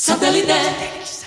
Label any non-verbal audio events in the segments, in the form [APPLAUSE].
Satellite.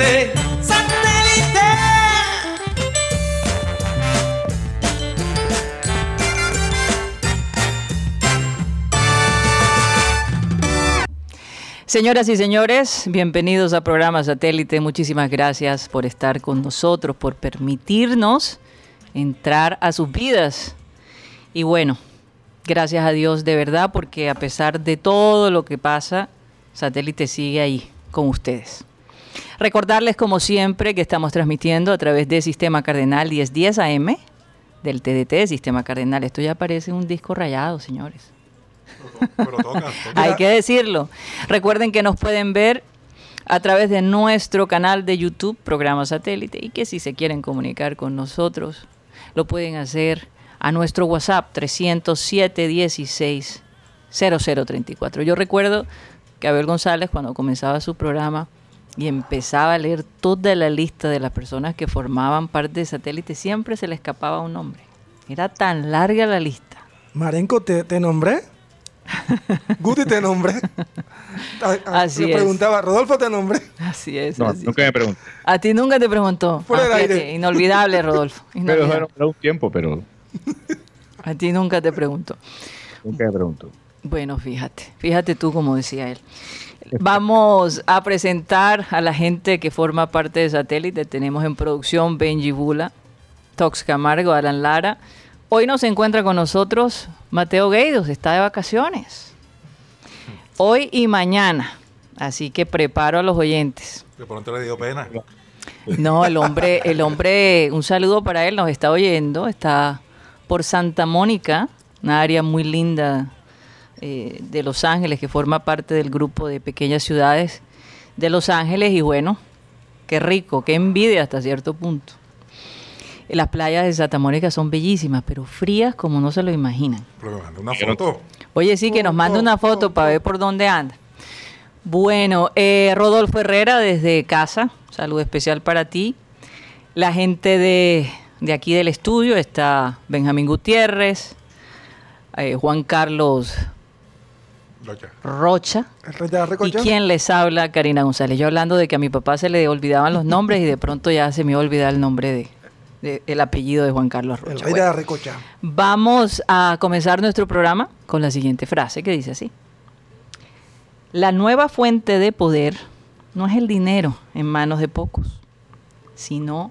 Satélite. ¡Satélite! Señoras y señores, bienvenidos a programa Satélite. Muchísimas gracias por estar con nosotros, por permitirnos entrar a sus vidas. Y bueno, gracias a Dios de verdad, porque a pesar de todo lo que pasa, Satélite sigue ahí con ustedes. Recordarles como siempre que estamos transmitiendo a través de Sistema Cardenal 1010 AM del TDT, Sistema Cardenal. Esto ya parece un disco rayado, señores. Pero toca, toca. [LAUGHS] Hay que decirlo. Recuerden que nos pueden ver a través de nuestro canal de YouTube, Programa Satélite, y que si se quieren comunicar con nosotros, lo pueden hacer a nuestro WhatsApp 307 16 0034. Yo recuerdo que Abel González, cuando comenzaba su programa y empezaba a leer toda la lista de las personas que formaban parte de Satélite, siempre se le escapaba un nombre. Era tan larga la lista. Marenco, ¿te, te nombré? [LAUGHS] Guti, ¿te nombré? [LAUGHS] A- a- Así es. preguntaba, ¿Rodolfo te nombré? Así es. No, así. nunca me preguntó. A ti nunca te preguntó. Fuera del fíjate, aire. Inolvidable, Rodolfo. [LAUGHS] Pero inolvidable. bueno, era un tiempo, pero A ti nunca te preguntó. nunca me preguntó. Bueno, fíjate, fíjate tú como decía él. Vamos a presentar a la gente que forma parte de Satélite. Tenemos en producción Benji Bula, Tox Camargo, Alan Lara. Hoy nos encuentra con nosotros Mateo Gueidos, está de vacaciones. Hoy y mañana. Así que preparo a los oyentes. De pronto le dio pena. No, el hombre, el hombre, un saludo para él, nos está oyendo, está por Santa Mónica, una área muy linda eh, de Los Ángeles que forma parte del grupo de pequeñas ciudades de Los Ángeles y bueno, qué rico, qué envidia hasta cierto punto. Las playas de Santa Mónica son bellísimas, pero frías como no se lo imaginan. Pero una foto. Oye, sí, que nos manda una foto para ver por dónde anda. Bueno, eh, Rodolfo Herrera desde casa, saludo especial para ti. La gente de, de aquí del estudio está Benjamín Gutiérrez, eh, Juan Carlos Rocha ¿El rey de la y quien les habla, Karina González. Yo hablando de que a mi papá se le olvidaban los nombres y de pronto ya se me iba a olvidar el nombre de, de- el apellido de Juan Carlos Rocha. El rey de la recocha. Vamos a comenzar nuestro programa con la siguiente frase que dice así. La nueva fuente de poder no es el dinero en manos de pocos, sino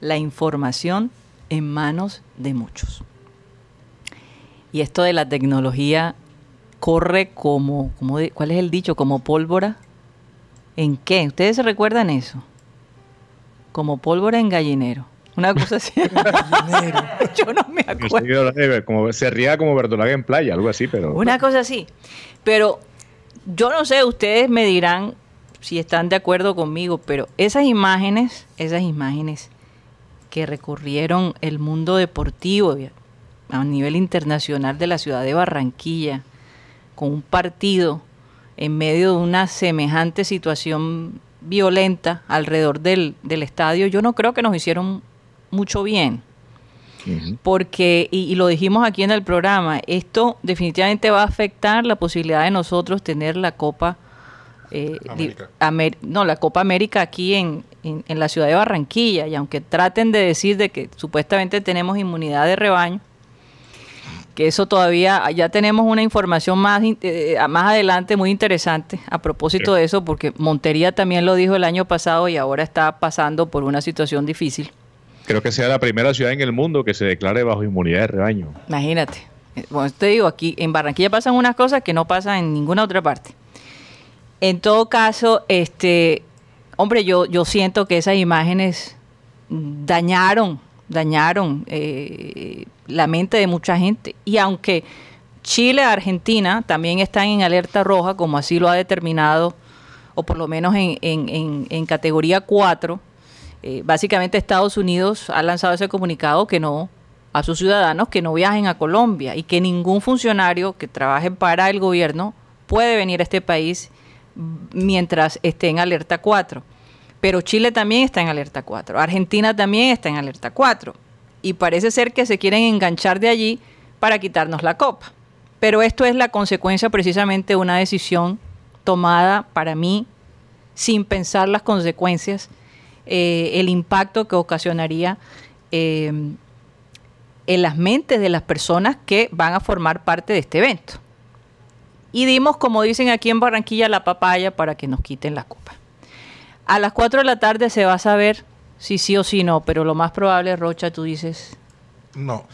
la información en manos de muchos. Y esto de la tecnología corre como, como de- ¿cuál es el dicho? Como pólvora. ¿En qué? ¿Ustedes se recuerdan eso? Como pólvora en gallinero. Una cosa así. [LAUGHS] [LAUGHS] Yo no me Yo acuerdo. como, se ría como verdolaga en playa, algo así, pero Una cosa así. Pero yo no sé, ustedes me dirán si están de acuerdo conmigo, pero esas imágenes, esas imágenes que recorrieron el mundo deportivo a nivel internacional de la ciudad de Barranquilla, con un partido en medio de una semejante situación violenta alrededor del, del estadio, yo no creo que nos hicieron mucho bien. Porque, y, y lo dijimos aquí en el programa, esto definitivamente va a afectar la posibilidad de nosotros tener la Copa, eh, América. Amer- no, la Copa América aquí en, en- en la ciudad de Barranquilla, y aunque traten de decir de que supuestamente tenemos inmunidad de rebaño, que eso todavía, ya tenemos una información más, in- eh, más adelante muy interesante a propósito Sí. de eso, porque Montería también lo dijo el año pasado y ahora está pasando por una situación difícil. creo que sea la primera ciudad en el mundo que se declare bajo inmunidad de rebaño. Imagínate. Eh, Bueno, te digo, aquí en Barranquilla pasan unas cosas que no pasan en ninguna otra parte. En todo caso, este, hombre, yo, yo siento que esas imágenes dañaron, dañaron eh, la mente de mucha gente. Y aunque Chile, Argentina también están en alerta roja, como así lo ha determinado, o por lo menos en, en, en, categoría 4, eh, básicamente Estados Unidos ha lanzado ese comunicado que no a sus ciudadanos que no viajen a Colombia y que ningún funcionario que trabaje para el gobierno puede venir a este país mientras esté en alerta 4. Pero Chile también está en alerta 4, Argentina también está en alerta 4 y parece ser que se quieren enganchar de allí para quitarnos la copa. Pero esto es la consecuencia precisamente de una decisión tomada para mí sin pensar las consecuencias, eh, el impacto que ocasionaría eh, en las mentes de las personas que van a formar parte de este evento. Y dimos, como dicen aquí en Barranquilla, la papaya para que nos quiten la copa. A las 4 de la tarde se va a saber si sí o si no, pero lo más probable, Rocha, tú dices... No,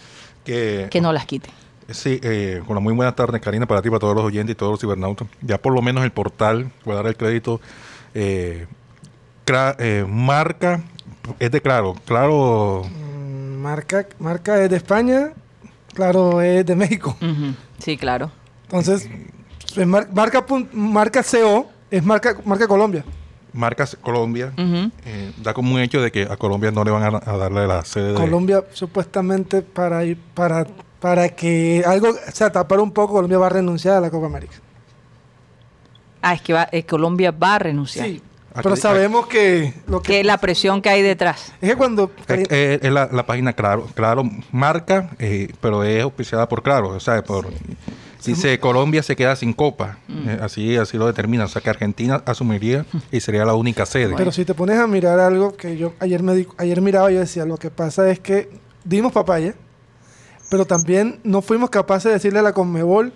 que... Que no las quiten. Sí, eh, con la muy buena tarde, Karina, para ti, para todos los oyentes y todos los cibernautas. Ya por lo menos el portal, voy a dar el crédito, eh, eh, marca, es de claro, claro... Mm, marca, marca es de España, claro es de México. Sí, claro. Entonces, marca, marca CO es marca, marca Colombia. Marcas Colombia da como un hecho de que a Colombia no le van a, darle la sede Colombia supuestamente para ir para para que algo, o sea, tapar un poco, Colombia va a renunciar a la Copa América. Ah, es que va, Colombia va a renunciar. Sí, pero sabemos que lo que, la presión que hay detrás. Es que cuando es, la, página claro, claro marca, eh, pero es auspiciada por claro, o sea, por dice Colombia se queda sin copa, mm. eh, así así lo determina, o sea que Argentina asumiría [LAUGHS] y sería la única sede. Pero si te pones a mirar algo que yo ayer me ayer miraba yo decía, lo que pasa es que dimos papaya pero también no fuimos capaces de decirle a la Conmebol,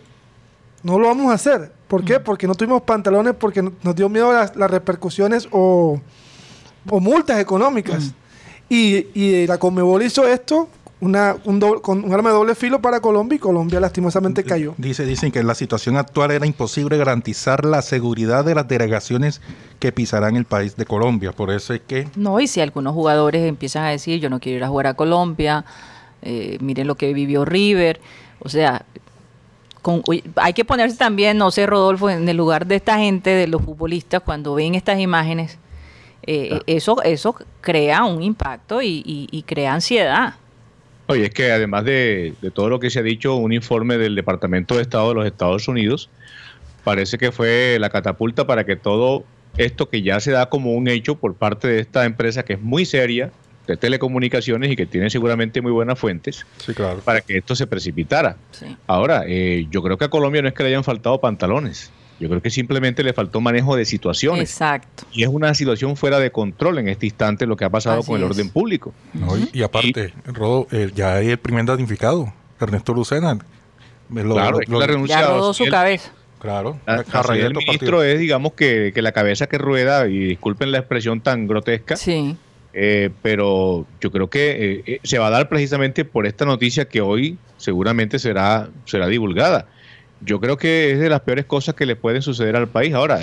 no lo vamos a hacer. ¿Por qué? Mm. Porque no tuvimos pantalones, porque nos dio miedo las, las repercusiones o, multas económicas. Mm. Y, la Conmebol hizo esto una, un con un arma de doble filo para Colombia y Colombia lastimosamente cayó. Dice, dicen que en la situación actual era imposible garantizar la seguridad de las delegaciones que pisarán el país de Colombia. Por eso es que... No, y si algunos jugadores empiezan a decir yo no quiero ir a jugar a Colombia, eh, miren lo que vivió River, o sea, hay que ponerse también, no sé, Rodolfo, en el lugar de esta gente, de los futbolistas, cuando ven estas imágenes, eh, eso, eso crea un impacto y, crea ansiedad. Oye, es que además de, de, todo lo que se ha dicho, un informe del Departamento de Estado de los Estados Unidos parece que fue la catapulta para que todo esto que ya se da como un hecho por parte de esta empresa que es muy seria, de telecomunicaciones y que tiene seguramente muy buenas fuentes para que esto se precipitara. Ahora, eh, yo creo que a Colombia no es que le hayan faltado pantalones. Yo creo que simplemente le faltó manejo de situaciones. Exacto. Y es una situación fuera de control en este instante lo que ha pasado con el orden público. y, aparte, Rodo, eh, ya hay el primer damnificado, Ernesto Lucena. claro, ya rodó su cabeza. Claro. el ministro es, digamos, que, que, la cabeza que rueda, y disculpen la expresión tan grotesca, sí. Eh, pero yo creo que eh, eh, se va a dar precisamente por esta noticia que hoy seguramente será, será divulgada. Yo creo que es de las peores cosas que le pueden suceder al país. Ahora,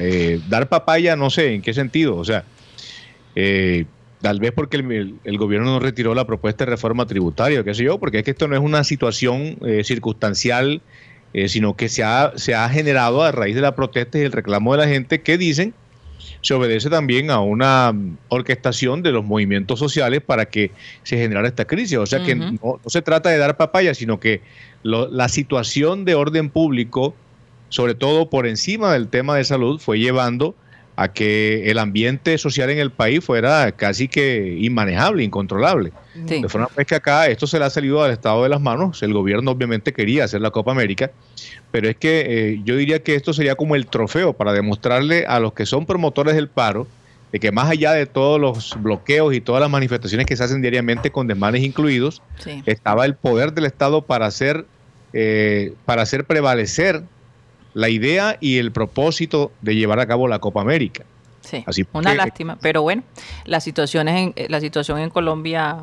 dar papaya, no sé en qué sentido. O sea, tal vez porque el, gobierno no retiró la propuesta de reforma tributaria, qué sé yo, porque es que esto no es una situación circunstancial, sino que se ha, se ha generado a raíz de la protesta y el reclamo de la gente que dicen se obedece también a una orquestación de los movimientos sociales para que se generara esta crisis. O sea que no, se trata de dar papaya, sino que la situación de orden público, sobre todo por encima del tema de salud, fue llevando a que el ambiente social en el país fuera casi que inmanejable, incontrolable. De forma pues que acá esto se le ha salido al estado de las manos. El gobierno obviamente quería hacer la Copa América, pero es que eh, yo diría que esto sería como el trofeo para demostrarle a los que son promotores del paro de que más allá de todos los bloqueos y todas las manifestaciones que se hacen diariamente con desmanes incluidos, estaba el poder del Estado para hacer, eh, para hacer prevalecer la idea y el propósito de llevar a cabo la Copa América. Sí, una lástima, pero bueno, la situación, en, eh, la situación en Colombia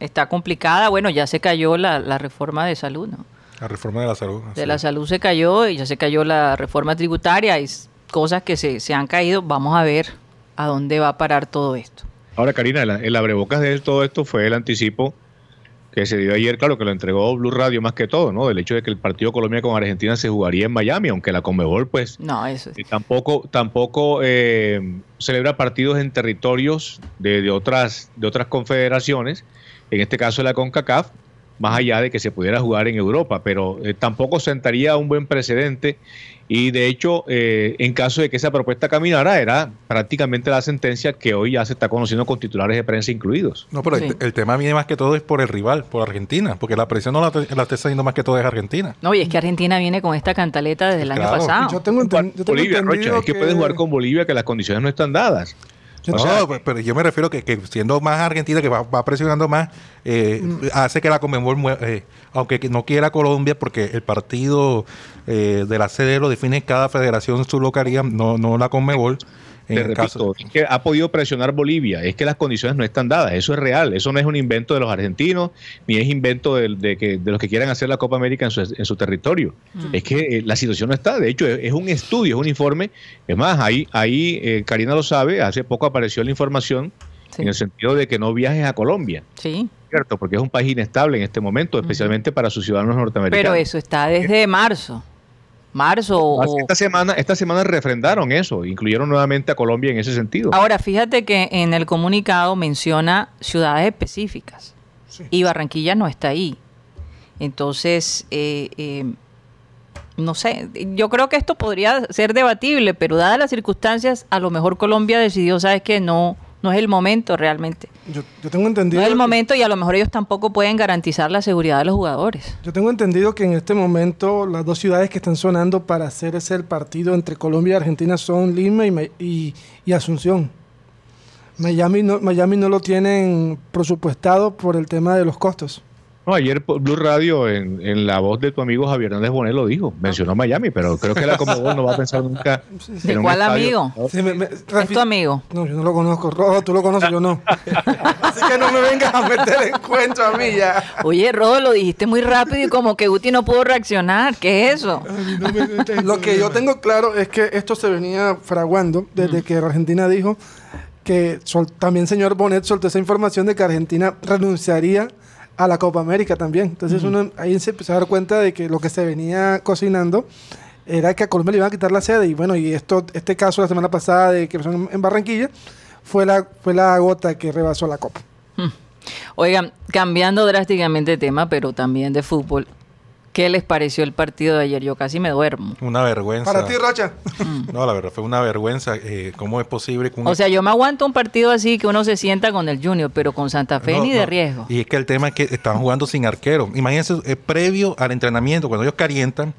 está complicada. Bueno, ya se cayó la, la reforma de salud, ¿no? La reforma de la salud. De la salud se cayó y ya se cayó la reforma tributaria y cosas que se, se han caído. Vamos a ver a dónde va a parar todo esto. Ahora, Karina, el, el abrebocas de todo esto fue el anticipo que se dio ayer, claro, que lo entregó Blue Radio más que todo, ¿no? Del hecho de que el partido Colombia con Argentina se jugaría en Miami, aunque la Conmebol, pues, No, eso es. eh, tampoco, tampoco eh, celebra partidos en territorios de, de otras, de otras confederaciones, en este caso la CONCACAF, más allá de que se pudiera jugar en Europa, pero eh, tampoco sentaría un buen precedente y de hecho, eh, en caso de que esa propuesta caminara, era prácticamente la sentencia que hoy ya se está conociendo con titulares de prensa incluidos. No, pero Sí. el, el tema viene más que todo es por el rival, por Argentina, porque la presión no la, la está haciendo más que todo es Argentina. No, y es que Argentina viene con esta cantaleta desde el año pasado. Yo tengo, enten- yo tengo Bolivia, entendido Rocha, es que, puedes jugar con Bolivia que las condiciones no están dadas. O no, sea, pero- yo me refiero que, que siendo más Argentina, que va, va presionando más, eh, hace que la Conmebol, eh, aunque que no quiera Colombia, porque el partido eh, de la sede lo define cada federación su localidad, no, no la Conmebol. En Te el repito, caso, es que ha podido presionar Bolivia, es que las condiciones no están dadas, eso es real, eso no es un invento de los argentinos, ni es invento de, de que, de los que quieran hacer la Copa América en su, en su territorio. Es que eh, la situación no está, de hecho es, es un estudio, es un informe, es más, ahí, ahí eh, Karina lo sabe, hace poco apareció la información Sí. en el sentido de que no viajes a Colombia, Sí, ¿cierto? Porque es un país inestable en este momento, especialmente para sus ciudadanos norteamericanos. pero eso está desde marzo. Marzo o... Esta semana, esta semana refrendaron eso, incluyeron nuevamente a Colombia en ese sentido. Ahora, fíjate que en el comunicado menciona ciudades específicas Sí. y Barranquilla no está ahí. Entonces, eh, eh, no sé, yo creo que esto podría ser debatible, pero dadas las circunstancias, a lo mejor Colombia decidió, sabes que no, no es el momento realmente. Yo, yo tengo entendido. No es el que- momento y a lo mejor ellos tampoco pueden garantizar la seguridad de los jugadores. Yo tengo entendido que en este momento las dos ciudades que están sonando para hacer ese partido entre Colombia y Argentina son Lima y, y- y Asunción. Miami no, Miami no lo tienen presupuestado por el tema de los costos. No, ayer por Blue Radio, en, en la voz de tu amigo Javier Hernández Bonet lo dijo, mencionó Miami, pero creo que la Conmebol no va a pensar nunca. [LAUGHS] ¿De cuál amigo? Sí, me- me- Es tu amigo. No, yo no lo conozco. Rojo, tú lo conoces, yo no. [LAUGHS] Así que no me vengas a meter en cuento a mí ya. Oye, Rodo, lo dijiste muy rápido y como que Guti no pudo reaccionar. ¿Qué es eso? Lo que yo tengo claro es que esto se venía fraguando desde que Argentina dijo que sol- también señor Bonet soltó esa información de que Argentina renunciaría a la Copa América también. Entonces uno ahí se empezó a dar cuenta de que lo que se venía cocinando era que a Colombia le iban a quitar la sede y bueno, y esto este caso la semana pasada de que pasó en, en Barranquilla fue la fue la gota que rebasó la copa. Oigan, cambiando drásticamente de tema, pero también de fútbol, ¿qué les pareció el partido de ayer? Yo casi me duermo. una vergüenza. Para ti, Rocha. [LAUGHS] No, la verdad fue una vergüenza. eh, ¿Cómo es posible que un O sea, yo me aguanto un partido así que uno se sienta con el Junior, pero con Santa Fe No, ni de riesgo. Y es que el tema es que estaban jugando sin arquero. Imagínense, eh, previo al entrenamiento, cuando ellos calientan,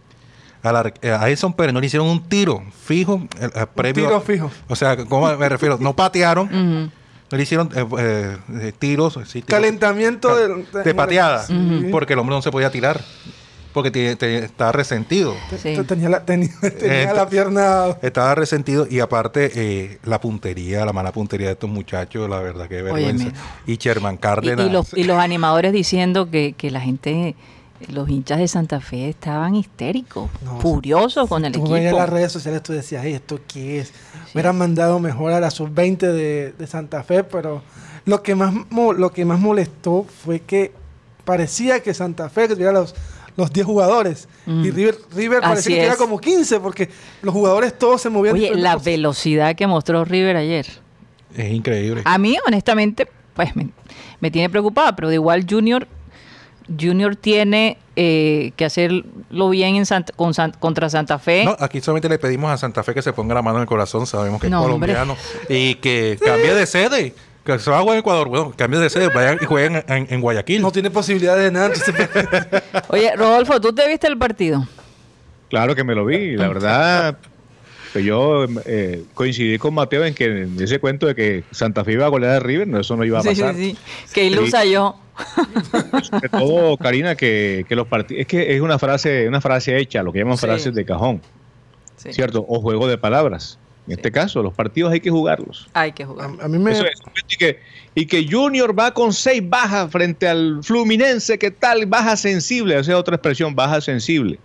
a, la, eh, a Edson Pérez no le hicieron un tiro fijo. eh, previo, tiro fijo. O sea, ¿cómo me refiero? No patearon, [LAUGHS] no le hicieron eh, tiros. sí, tiros. Calentamiento Ca- de, de pateada, Sí. porque el hombre no se podía tirar, porque te- te- estaba resentido. Sí. Te- Tenía, la, tenía, [LAUGHS] tenía Eh, la pierna Estaba resentido y aparte eh, la puntería, la mala puntería de estos muchachos, la verdad que vergüenza. Óyeme. Y Sherman Y, Cárdenas. y los, y los animadores diciendo que, que la gente, los hinchas de Santa Fe estaban histéricos, No, furiosos con el Tú equipo. las redes sociales, tú decías, "Ay, ¿esto qué es? Hubieran mandado mejor a la sub-20 de, de Santa Fe, pero lo que, más, lo que más molestó fue que parecía que Santa Fe tuviera los, los 10 jugadores Mm. y River, River Así parecía que era como 15 porque los jugadores todos se movían. Oye, la velocidad que mostró River ayer. Es increíble. A mí, honestamente, pues me, me tiene preocupada, pero de igual Junior, Junior tiene eh, que hacerlo bien en Santa- con San- contra Santa Fe. No, aquí solamente le pedimos a Santa Fe que se ponga la mano en el corazón, sabemos que No, es hombre. colombiano, y que cambie de sede, que se va a jugar en Ecuador, bueno, cambie de sede, vayan y jueguen en, en Guayaquil. No tiene posibilidades de nada. [LAUGHS] Oye, Rodolfo, ¿tú te viste el partido? Claro que me lo vi, la verdad. que yo eh, coincidí con Mateo en que en ese cuento de que Santa Fe iba a golear a River, no, eso no iba a Sí, pasar. sí, sí. Que ilusa yo. Sobre todo, Karina, que, que los partidos. Es que es una frase, una frase hecha, lo que llaman Sí. frases de cajón, Sí. ¿cierto? O juego de palabras. En este caso, los partidos hay que jugarlos. Hay que jugar. a, a mí me... Eso es. Y que, y que Junior va con seis bajas frente al Fluminense, ¿qué tal? Baja sensible, esa es otra expresión, baja sensible.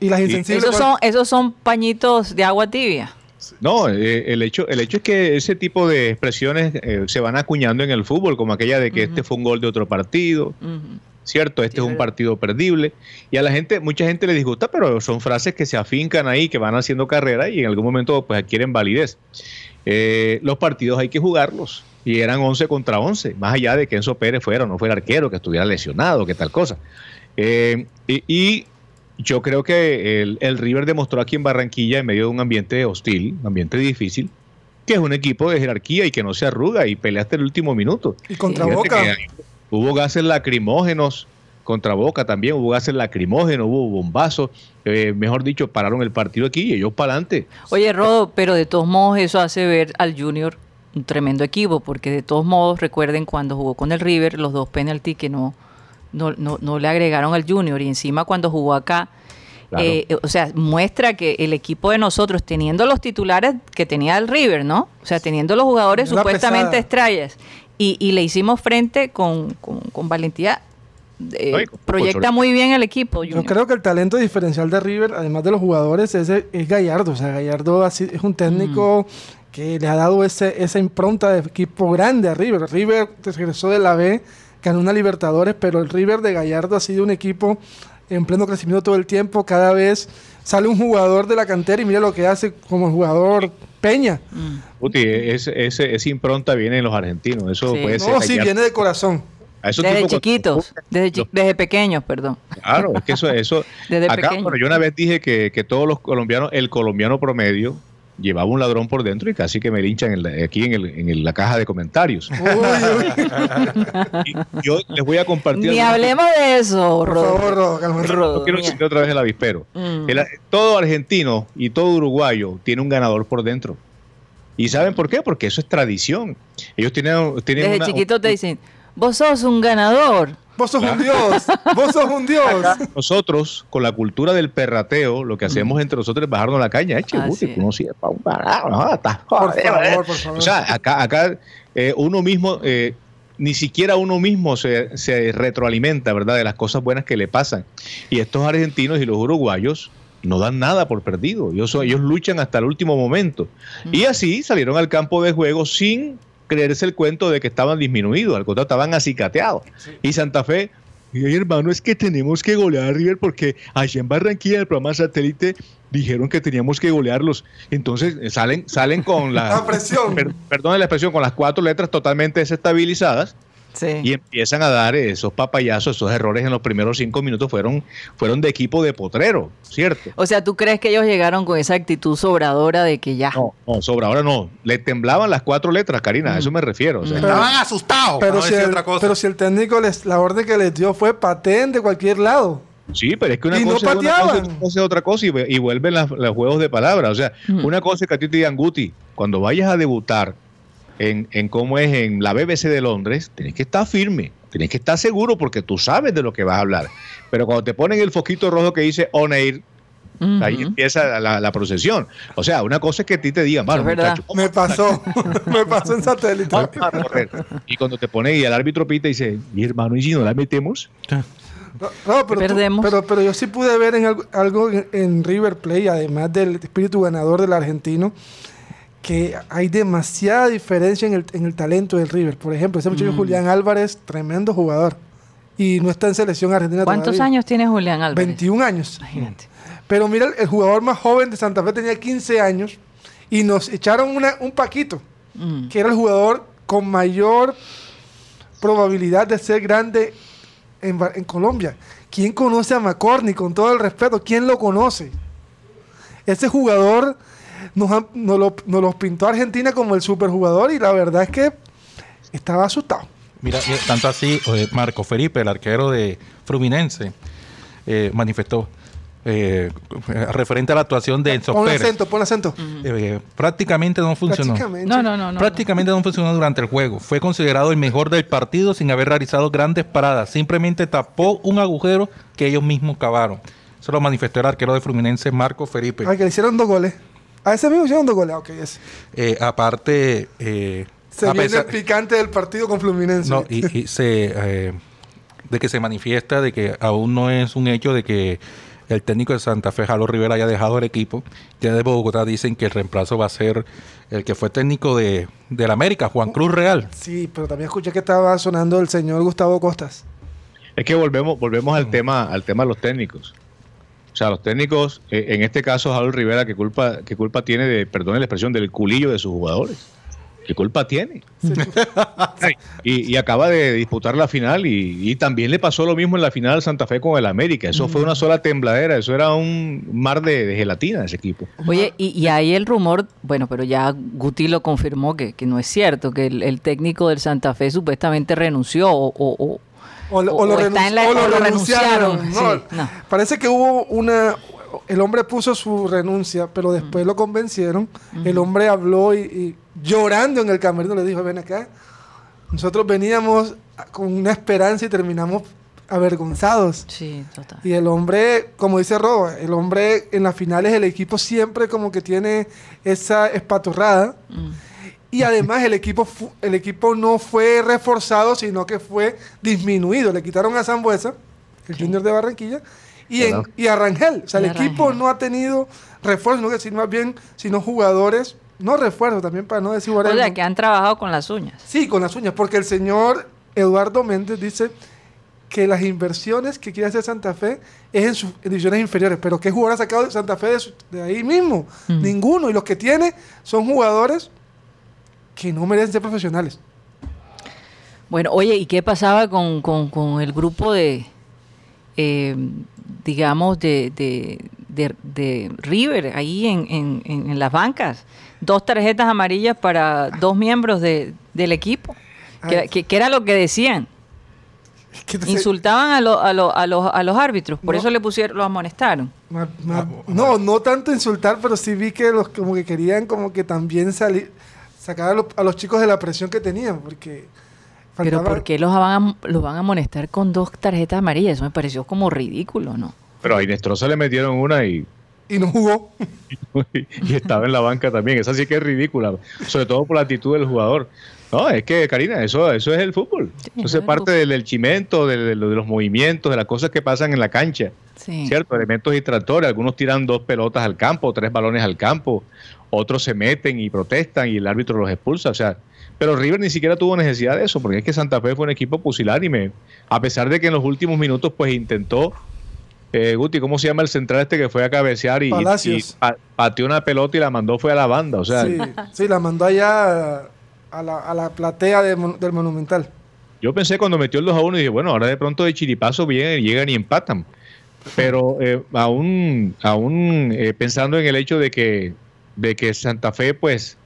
Y las insensibles... Esos son, esos son pañitos de agua tibia. No, eh, el, hecho, el hecho es que ese tipo de expresiones eh, se van acuñando en el fútbol, como aquella de que este fue un gol de otro partido, Ujú. ¿Cierto? Este Sí, es un partido perdible. Y a la gente, mucha gente le disgusta, pero son frases que se afincan ahí, que van haciendo carrera y en algún momento pues adquieren validez. Eh, los partidos hay que jugarlos. Y eran 11 contra 11, más allá de que Enzo Pérez fuera o no fuera arquero, que estuviera lesionado, que tal cosa. Eh, y, y yo creo que el, el River demostró aquí en Barranquilla, en medio de un ambiente hostil, un ambiente difícil, que es un equipo de jerarquía y que no se arruga y pelea hasta el último minuto. Y contra Fíjate Boca. que Hubo gases lacrimógenos contra Boca también, hubo gases lacrimógenos, hubo bombazos, eh, mejor dicho, pararon el partido aquí y ellos para adelante. Oye, Rodo, pero de todos modos eso hace ver al Junior un tremendo equipo, porque de todos modos recuerden cuando jugó con el River, los dos penaltis que no, no, no, no le agregaron al Junior y encima cuando jugó acá, Claro. eh, o sea, muestra que el equipo de nosotros, teniendo los titulares que tenía el River, ¿no? O sea, teniendo los jugadores Una supuestamente pesada. estrellas, y, y le hicimos frente con, con, con valentía, eh, No, y con- proyecta muy bien el equipo. Yo creo que el talento diferencial de River, además de los jugadores, es, es Gallardo. O sea, Gallardo así, es un técnico que le ha dado ese, esa impronta de equipo grande a River. River regresó de la B, ganó una Libertadores, pero el River de Gallardo ha sido un equipo en pleno crecimiento todo el tiempo. Cada vez sale un jugador de la cantera y mira lo que hace como el jugador Peña. Mm. Uti, ese, ese- esa impronta viene en los argentinos, eso Sí. puede ser. No, sí, viene de corazón. A esos Desde chiquitos, desde, chi- desde pequeños, perdón. Claro, es que eso, eso [LAUGHS] Desde acá, pequeño. bueno, yo una vez dije que, que todos los colombianos, el colombiano promedio llevaba un ladrón por dentro y casi que me linchan en la- aquí en, el- en el- la caja de comentarios. Uy, uy. Y yo les voy a compartir. Ni hablemos de eso, Por Rodo. favor, Rodo, cálmate. Rodo, No quiero decir otra vez el avispero. Mm. El- todo argentino y todo uruguayo tiene un ganador por dentro. ¿Y saben por qué? Porque eso es tradición. Ellos tienen, tienen Desde una- chiquito te dicen, vos sos un ganador. Vos sos un dios. Vos sos un dios. Nosotros, con la cultura del perrateo, lo que hacemos entre nosotros es bajarnos la caña. Eche, Así Guti, es. tú no sirves pa' Por favor, por favor. O sea, acá, acá eh, uno mismo, eh, ni siquiera uno mismo se, se retroalimenta, ¿verdad?, de las cosas buenas que le pasan. Y estos argentinos y los uruguayos no dan nada por perdido. Ellos, son- ellos luchan hasta el último momento. Y así salieron al campo de juego sin creerse el cuento de que estaban disminuidos, al contrario, estaban acicateados. Y Santa Fe, "Ay, hermano, es que tenemos que golear a River porque allá en Barranquilla, en el programa satélite, dijeron que teníamos que golearlos. Entonces eh, salen, salen con la, [LAUGHS] La presión. per- perdón la expresión, con las cuatro letras totalmente desestabilizadas Sí. y empiezan a dar esos papayazos, esos errores en los primeros cinco minutos fueron, fueron de equipo de potrero, ¿cierto? O sea, ¿tú crees que ellos llegaron con esa actitud sobradora de que ya? No, no, sobra, ahora no. Le temblaban las cuatro letras, Karina, a eso me refiero. o sea, Pero- Estaban asustados. Pero si, el, otra cosa. pero si el técnico, les, la orden que les dio fue patente de cualquier lado. Sí, pero es que una Y no cosa, es una cosa, pateaban. otra cosa es otra cosa y, y vuelven los juegos de palabras. O sea, Mm. una cosa es que a ti te digan, Guti, cuando vayas a debutar en, en cómo es en la BBC de Londres, tienes que estar firme, tienes que estar seguro porque tú sabes de lo que vas a hablar. Pero cuando te ponen el foquito rojo que dice on air, ahí empieza la, la procesión. O sea, una cosa es que a ti te digan, muchacho, Me pasó. [LAUGHS] me pasó en satélite. vamos. Y cuando te pone y el árbitro pita y dice, mi hermano, ¿y si no la metemos? No, no, pero, tú- Perdemos. pero, pero yo sí pude ver en algo, algo en, en River Play, además del espíritu ganador del argentino, que hay demasiada diferencia en el, en el talento del River. Por ejemplo, ese muchacho Mm. Julián Álvarez, tremendo jugador. Y no está en selección argentina ¿Cuántos todavía. años tiene Julián Álvarez? 21 años. Imagínate. Pero mira, el, jugador más joven de Santa Fe tenía 15 años y nos echaron una- un paquito, Mm. que era el jugador con mayor probabilidad de ser grande en, en Colombia. ¿Quién conoce a McCorney? Con todo el respeto, ¿quién lo conoce? Ese jugador nos, ha- nos lo, nos lo pintó Argentina como el superjugador y la verdad es que estaba asustado. Mira, mira, tanto así, eh, Marco Felipe, el arquero de Fluminense, eh, manifestó eh, referente a la actuación de Enzo Pon Pérez. acento, pon acento. Eh, prácticamente no funcionó. Prácticamente. No, no, no. no. Prácticamente no funcionó durante el juego. Fue considerado el mejor del partido sin haber realizado grandes paradas. Simplemente tapó un agujero que ellos mismos cavaron. Eso lo manifestó el arquero de Fluminense, Marco Felipe. Al que le hicieron dos goles. A ese mismo hicieron dos goles. Ah, Ok, ese. Eh, aparte, eh, Se a viene pesar- el picante del partido con Fluminense. no, y, y se, eh, de que se manifiesta de que aún no es un hecho de que el técnico de Santa Fe, Jalo Rivera, haya dejado el equipo. Ya de Bogotá dicen que el reemplazo va a ser el que fue técnico de, del América, Juan Cruz Real. Sí, pero también escuché que estaba sonando el señor Gustavo Costas. Es que volvemos, volvemos al tema, al tema de los técnicos. O sea, los técnicos, eh, en este caso, Jalo Rivera, ¿qué culpa, qué culpa tiene de, perdón la expresión, del culillo de sus jugadores? ¿Qué culpa tiene? y, y acaba de disputar la final y, y también le pasó lo mismo en la final Santa Fe con el América. Eso fue una sola tembladera, eso era un mar de, de gelatina ese equipo. Oye, y, y ahí el rumor, bueno, pero ya Guti lo confirmó que, que no es cierto, que el, el técnico del Santa Fe supuestamente renunció o, o- o- O, lo- O- o la- o renunciaron. renunciaron, No, sí, no. Parece que hubo una... El hombre puso su renuncia, pero después lo convencieron. El hombre habló y, y llorando en el camerino le dijo, ven acá. Nosotros veníamos con una esperanza y terminamos avergonzados. sí, total. Y el hombre, como dice Roba, el hombre en las finales el equipo siempre como que tiene esa espaturrada. Mm. Y además el equipo, fu- el equipo no fue reforzado, sino que fue disminuido. Le quitaron a Zambuesa, el Junior de Barranquilla, y, en- y a Rangel. O sea, el equipo no ha tenido refuerzo, sino que sino más bien, sino jugadores, no refuerzos también para no decir O sea, que han trabajado con las uñas. Sí, con las uñas, porque el señor Eduardo Méndez dice que las inversiones que quiere hacer Santa Fe es en sus divisiones inferiores, pero ¿qué jugador ha sacado de Santa Fe de, su- de ahí mismo? Mm. Ninguno, y los que tiene son jugadores que no merecen ser profesionales. Bueno, oye, ¿y qué pasaba con, con- con el grupo de, eh, digamos, de, de, de- de River ahí en, en- en- las bancas? Dos tarjetas amarillas para dos miembros de- del equipo. Que- que era lo que decían. Que Insultaban a, lo- a, lo- a los, a los árbitros. Por No. eso le pusieron, los amonestaron. ma- ma- no, no tanto insultar, pero sí vi que los como que querían como que también salir, sacar a los, a los chicos de la presión que tenían, porque Pero ¿por qué los van, a, los van a amonestar con dos tarjetas amarillas? Eso me pareció como ridículo, ¿no? Pero a Inestrosa le metieron una y, y no jugó. [LAUGHS] y estaba en la banca también. Esa sí que es ridícula, sobre todo por la actitud del jugador. No, es que, Karina, eso, eso es el fútbol. Sí, eso es parte del, del chimento, de, de- de los movimientos, de las cosas que pasan en la cancha. Sí. ¿Cierto? Elementos distractores. Algunos tiran dos pelotas al campo, tres balones al campo. Otros se meten y protestan y el árbitro los expulsa. O sea, pero River ni siquiera tuvo necesidad de eso, porque es que Santa Fe fue un equipo pusilánime. A pesar de que en los últimos minutos, pues intentó. eh, Guti, ¿cómo se llama el central este que fue a cabecear y, y pa- pateó una pelota y la mandó fue a la banda? O sea, sí, sí, la mandó allá a la, a la platea de del Monumental. Yo pensé cuando metió el 2 a 1 y dije, bueno, ahora de pronto de chiripazo vienen, llegan y empatan. Pero eh, aún, aún eh, pensando en el hecho de que, de que Santa Fe, pues,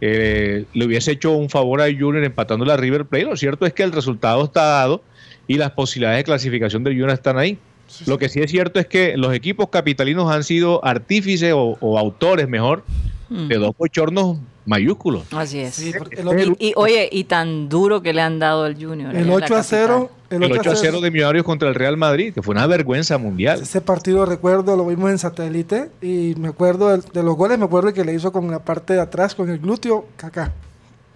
eh, le hubiese hecho un favor a Junior empatando la River Plate, lo cierto es que el resultado está dado y las posibilidades de clasificación del Junior están ahí. Lo que sí es cierto es que los equipos capitalinos han sido artífices o, o autores, mejor, Mm. de dos bochornos mayúsculos. Así es. Sí, porque el, El- otro- Y, y, oye, y tan duro que le han dado al Junior. el allá en la 8 a 0, capital. el El 8 a 0, de Millonarios contra el Real Madrid, que fue una vergüenza mundial. ese partido recuerdo, lo vimos en satélite y me acuerdo de, los goles, me acuerdo que le hizo con la parte de atrás, con el glúteo, caca.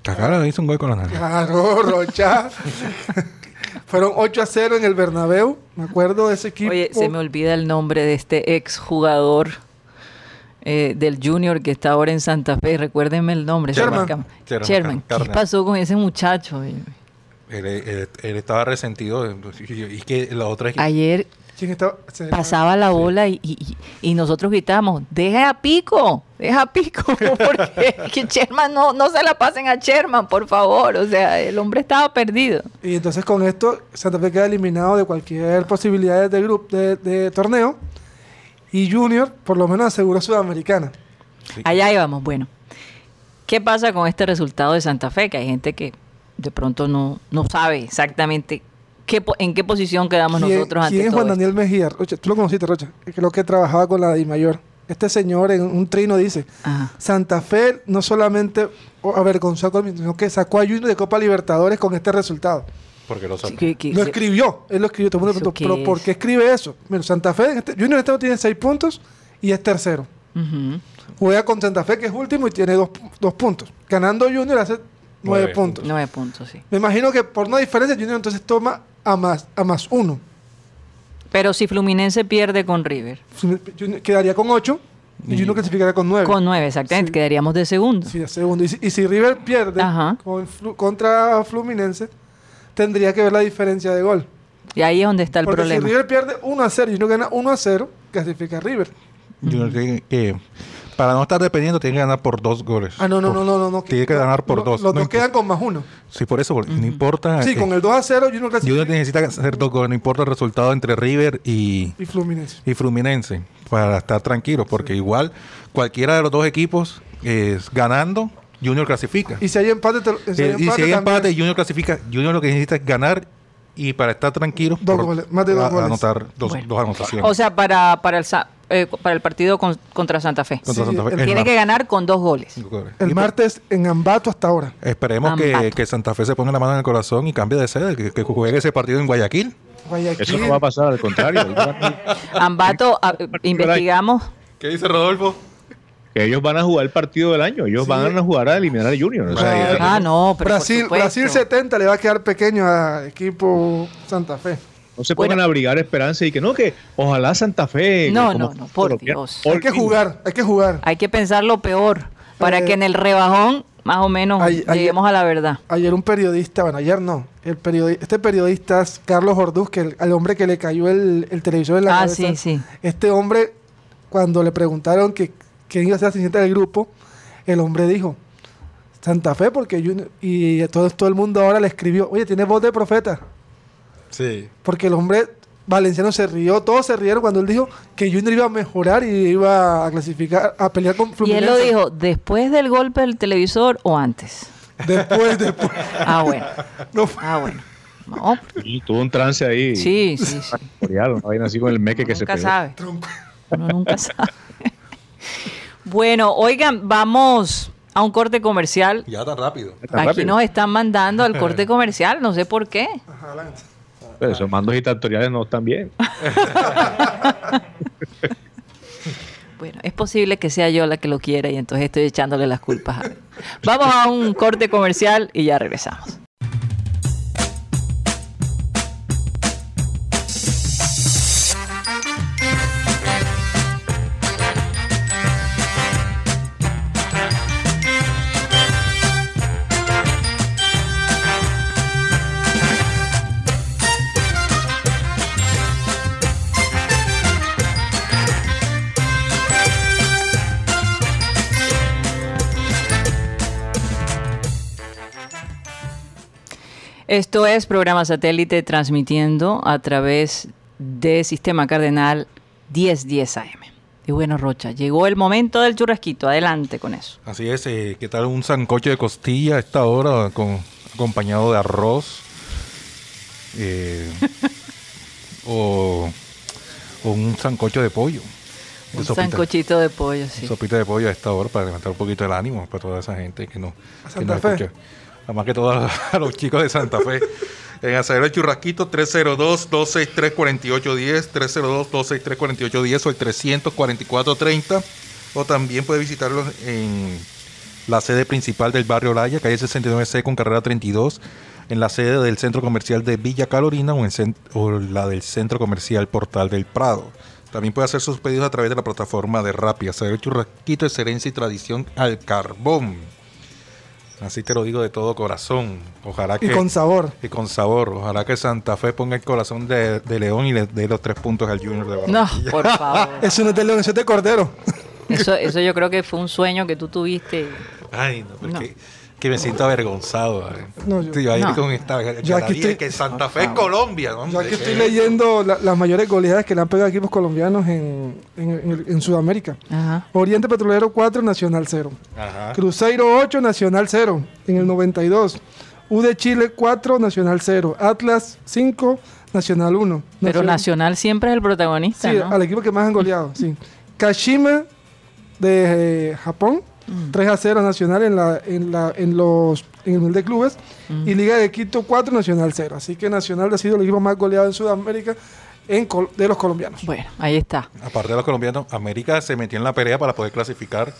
Cagada le hizo un gol con la nariz. Claro, Rocha. [LAUGHS] Fueron 8 a 0 en el Bernabéu, me acuerdo de ese equipo. Oye, se me olvida el nombre de este ex jugador eh, del Junior que está ahora en Santa Fe. Recuérdenme el nombre. Sherman. Sherman. Sherman Sherman. ¿Qué pasó con ese muchacho? Él, él- él estaba resentido. Y, que la otra es que Ayer ¿Quién estaba? Se- pasaba la bola y, y- y nosotros gritábamos, deja a Pico, deja a Pico, [LAUGHS] porque que Sherman no, no se la pasen a Sherman, por favor. O sea, el hombre estaba perdido. Y entonces con esto Santa Fe queda eliminado de cualquier posibilidad de, grupo, de, de torneo. Y Junior por lo menos aseguró Sudamericana. Allá íbamos. Bueno, ¿qué pasa con este resultado de Santa Fe? Que hay gente que de pronto no, no sabe exactamente qué, po- en qué posición quedamos ¿Quién, nosotros ante quién es todo Juan esto. Daniel Mejía? Rocha, tú lo conociste, Rocha. Creo que trabajaba con la Di Mayor. Este señor en un trino dice, Ajá. Santa Fe no solamente o- avergonzó a Colmillo, sino que sacó a Junior de Copa Libertadores con este resultado. Porque lo Sí, que- que- Lo escribió, él lo escribió. Todo el mundo ¿Eso preguntó, qué ¿pero por qué escribe eso? Mira, Santa Fe, en este- Junior en este momento tiene seis puntos y es tercero. Juega con Santa Fe, que es último, y tiene dos, dos puntos. Ganando Junior hace nueve, Nueve puntos. Nueve puntos, sí. Me imagino que por una diferencia, Junior entonces toma a más, a más uno. Pero si Fluminense pierde con River. Junior quedaría con 8 y Junior clasificaría con 9. Con 9, exactamente. Sí. Quedaríamos de segundo. Sí, de segundo. Y si, y si River pierde con contra Fluminense, tendría que ver la diferencia de gol. Y ahí es donde está el Porque problema. si River pierde 1 a 0 y Junior gana 1 a 0, clasifica a River. Que, para no estar dependiendo, tiene que ganar por dos goles. Ah, no, no, no, no. no, no Tiene que ganar por lo- dos. Los No dos quedan con más uno. Sí, por eso, porque no importa. Sí, eh, con el 2 a 0 Junior clasifica Junior necesita hacer dos goles, no importa el resultado entre River y, y Fluminense. y Fluminense, para estar tranquilo, porque igual cualquiera de los dos equipos es ganando, Junior clasifica. Y si hay empate, te- si hay Eh, y si hay también- empate, Junior clasifica. Junior lo que necesita es ganar y para estar tranquilo, Dos por- goles, más de dos a- goles. anotar dos, Bueno. dos anotaciones. O sea, para, para, el, eh, para el partido con- contra Santa Fe. Contra sí, Santa Fe. el- Es Tiene que ganar con dos goles. el Y martes en Ambato hasta ahora. Esperemos que, que Santa Fe se ponga la mano en el corazón y cambie de sede, que, que juegue ese partido en Guayaquil. Guayaquil. Eso no va a pasar, al contrario. A- Ambato, investigamos. ¿Qué dice Rodolfo? Que ellos van a jugar el partido del año. Ellos Sí. van a jugar a eliminar al Junior. O sea, Ah, no, pero Brasil, supuesto. Brasil 70 le va a quedar pequeño a equipo Santa Fe. no se pongan Bueno. a abrigar esperanza y que no, que ojalá Santa Fe. No, como- no, no, por Dios. Hay que jugar, hay que jugar. Hay que pensar lo peor para Eh, que en el rebajón más o menos lleguemos a la verdad. Ayer un periodista, bueno, ayer no, el periodi- este periodista es Carlos Orduz, que el, al hombre que le cayó el, el televisor en la Ah, cabeza. sí, sí. Este hombre, cuando le preguntaron que quién iba a ser asistente del grupo, el hombre dijo, Santa Fe, porque Junior, y todo, todo el mundo ahora le escribió, oye, tiene voz de profeta, Sí. porque el hombre valenciano se rió, todos se rieron cuando él dijo que Junior iba a mejorar y iba a clasificar, a pelear con Y Fluminense. él lo dijo, ¿después del golpe del televisor o antes? Después, después. [LAUGHS] Ah, bueno. No fue- Ah, bueno. No, Sí, tuvo un trance ahí. sí, sí, sí. Una vaina así con el meque que se nunca pegó. sabe. Uno nunca sabe. Bueno, oigan, vamos a un corte comercial. Ya tan rápido. Tan Aquí rápido. nos están mandando al corte [LAUGHS] comercial, no sé por qué. Pero esos mandos dictatoriales no están bien. [LAUGHS] Bueno, es posible que sea yo la que lo quiera y entonces estoy echándole las culpas a él. Vamos a un corte comercial y ya regresamos. Esto es programa satélite transmitiendo a través de Sistema Cardenal 1010 AM. Y bueno, Rocha, llegó el momento del churrasquito. Adelante con eso. Así es, eh, ¿qué tal un sancocho de costilla a esta hora con, acompañado de arroz? Eh, [LAUGHS] o, o un sancocho de pollo. Un sopita. sancochito de pollo, sí. Sopita de pollo a esta hora para levantar un poquito el ánimo para toda esa gente que no, ¿A que Santa no Fe? Además que todos [LAUGHS] a los chicos de Santa Fe. En Asadero Churrasquito 302-263-4810, 302-263-4810 o el 344-30. O también puede visitarlos en la sede principal del barrio Laya, calle 69C con carrera 32, en la sede del centro comercial de Villa Calorina o, en la del centro comercial Portal del Prado. También puede hacer sus pedidos a través de la plataforma de Rappi. Asadero Churrasquito es herencia y tradición al carbón. Así te lo digo de todo corazón. Ojalá que Y con sabor. y con sabor. Ojalá que Santa Fe ponga el corazón de, de León y le dé los tres puntos al Junior de No, Barranquilla. por [LAUGHS] favor. Eso no es de león, eso es de cordero. Eso, eso yo creo que fue un sueño que tú tuviste. Ay, no, pero No. Que, me siento avergonzado. eh. No, yo- ir No. con esta Yo aquí estoy- que Santa Fe es Colombia. Yo aquí estoy leyendo la- las mayores goleadas que le han pegado a equipos colombianos en, en- en- en Sudamérica. Ajá. Oriente Petrolero 4, Nacional 0. Ajá. Cruzeiro 8, Nacional 0 en el 92. U de Chile 4, Nacional 0. Atlas 5, Nacional 1. Pero Nacional siempre es el protagonista, Sí, ¿no? al equipo que más han goleado, sí. Kashima de eh, Japón, Mm. 3 a 0 Nacional en, la, en, la, en, los, en el Mundial de Clubes. Mm. Y Liga de Quito 4, Nacional 0. Así que Nacional ha sido el equipo más goleado en Sudamérica en col- de los colombianos. Bueno, ahí está. Aparte de los colombianos, América se metió en la pelea para poder clasificar.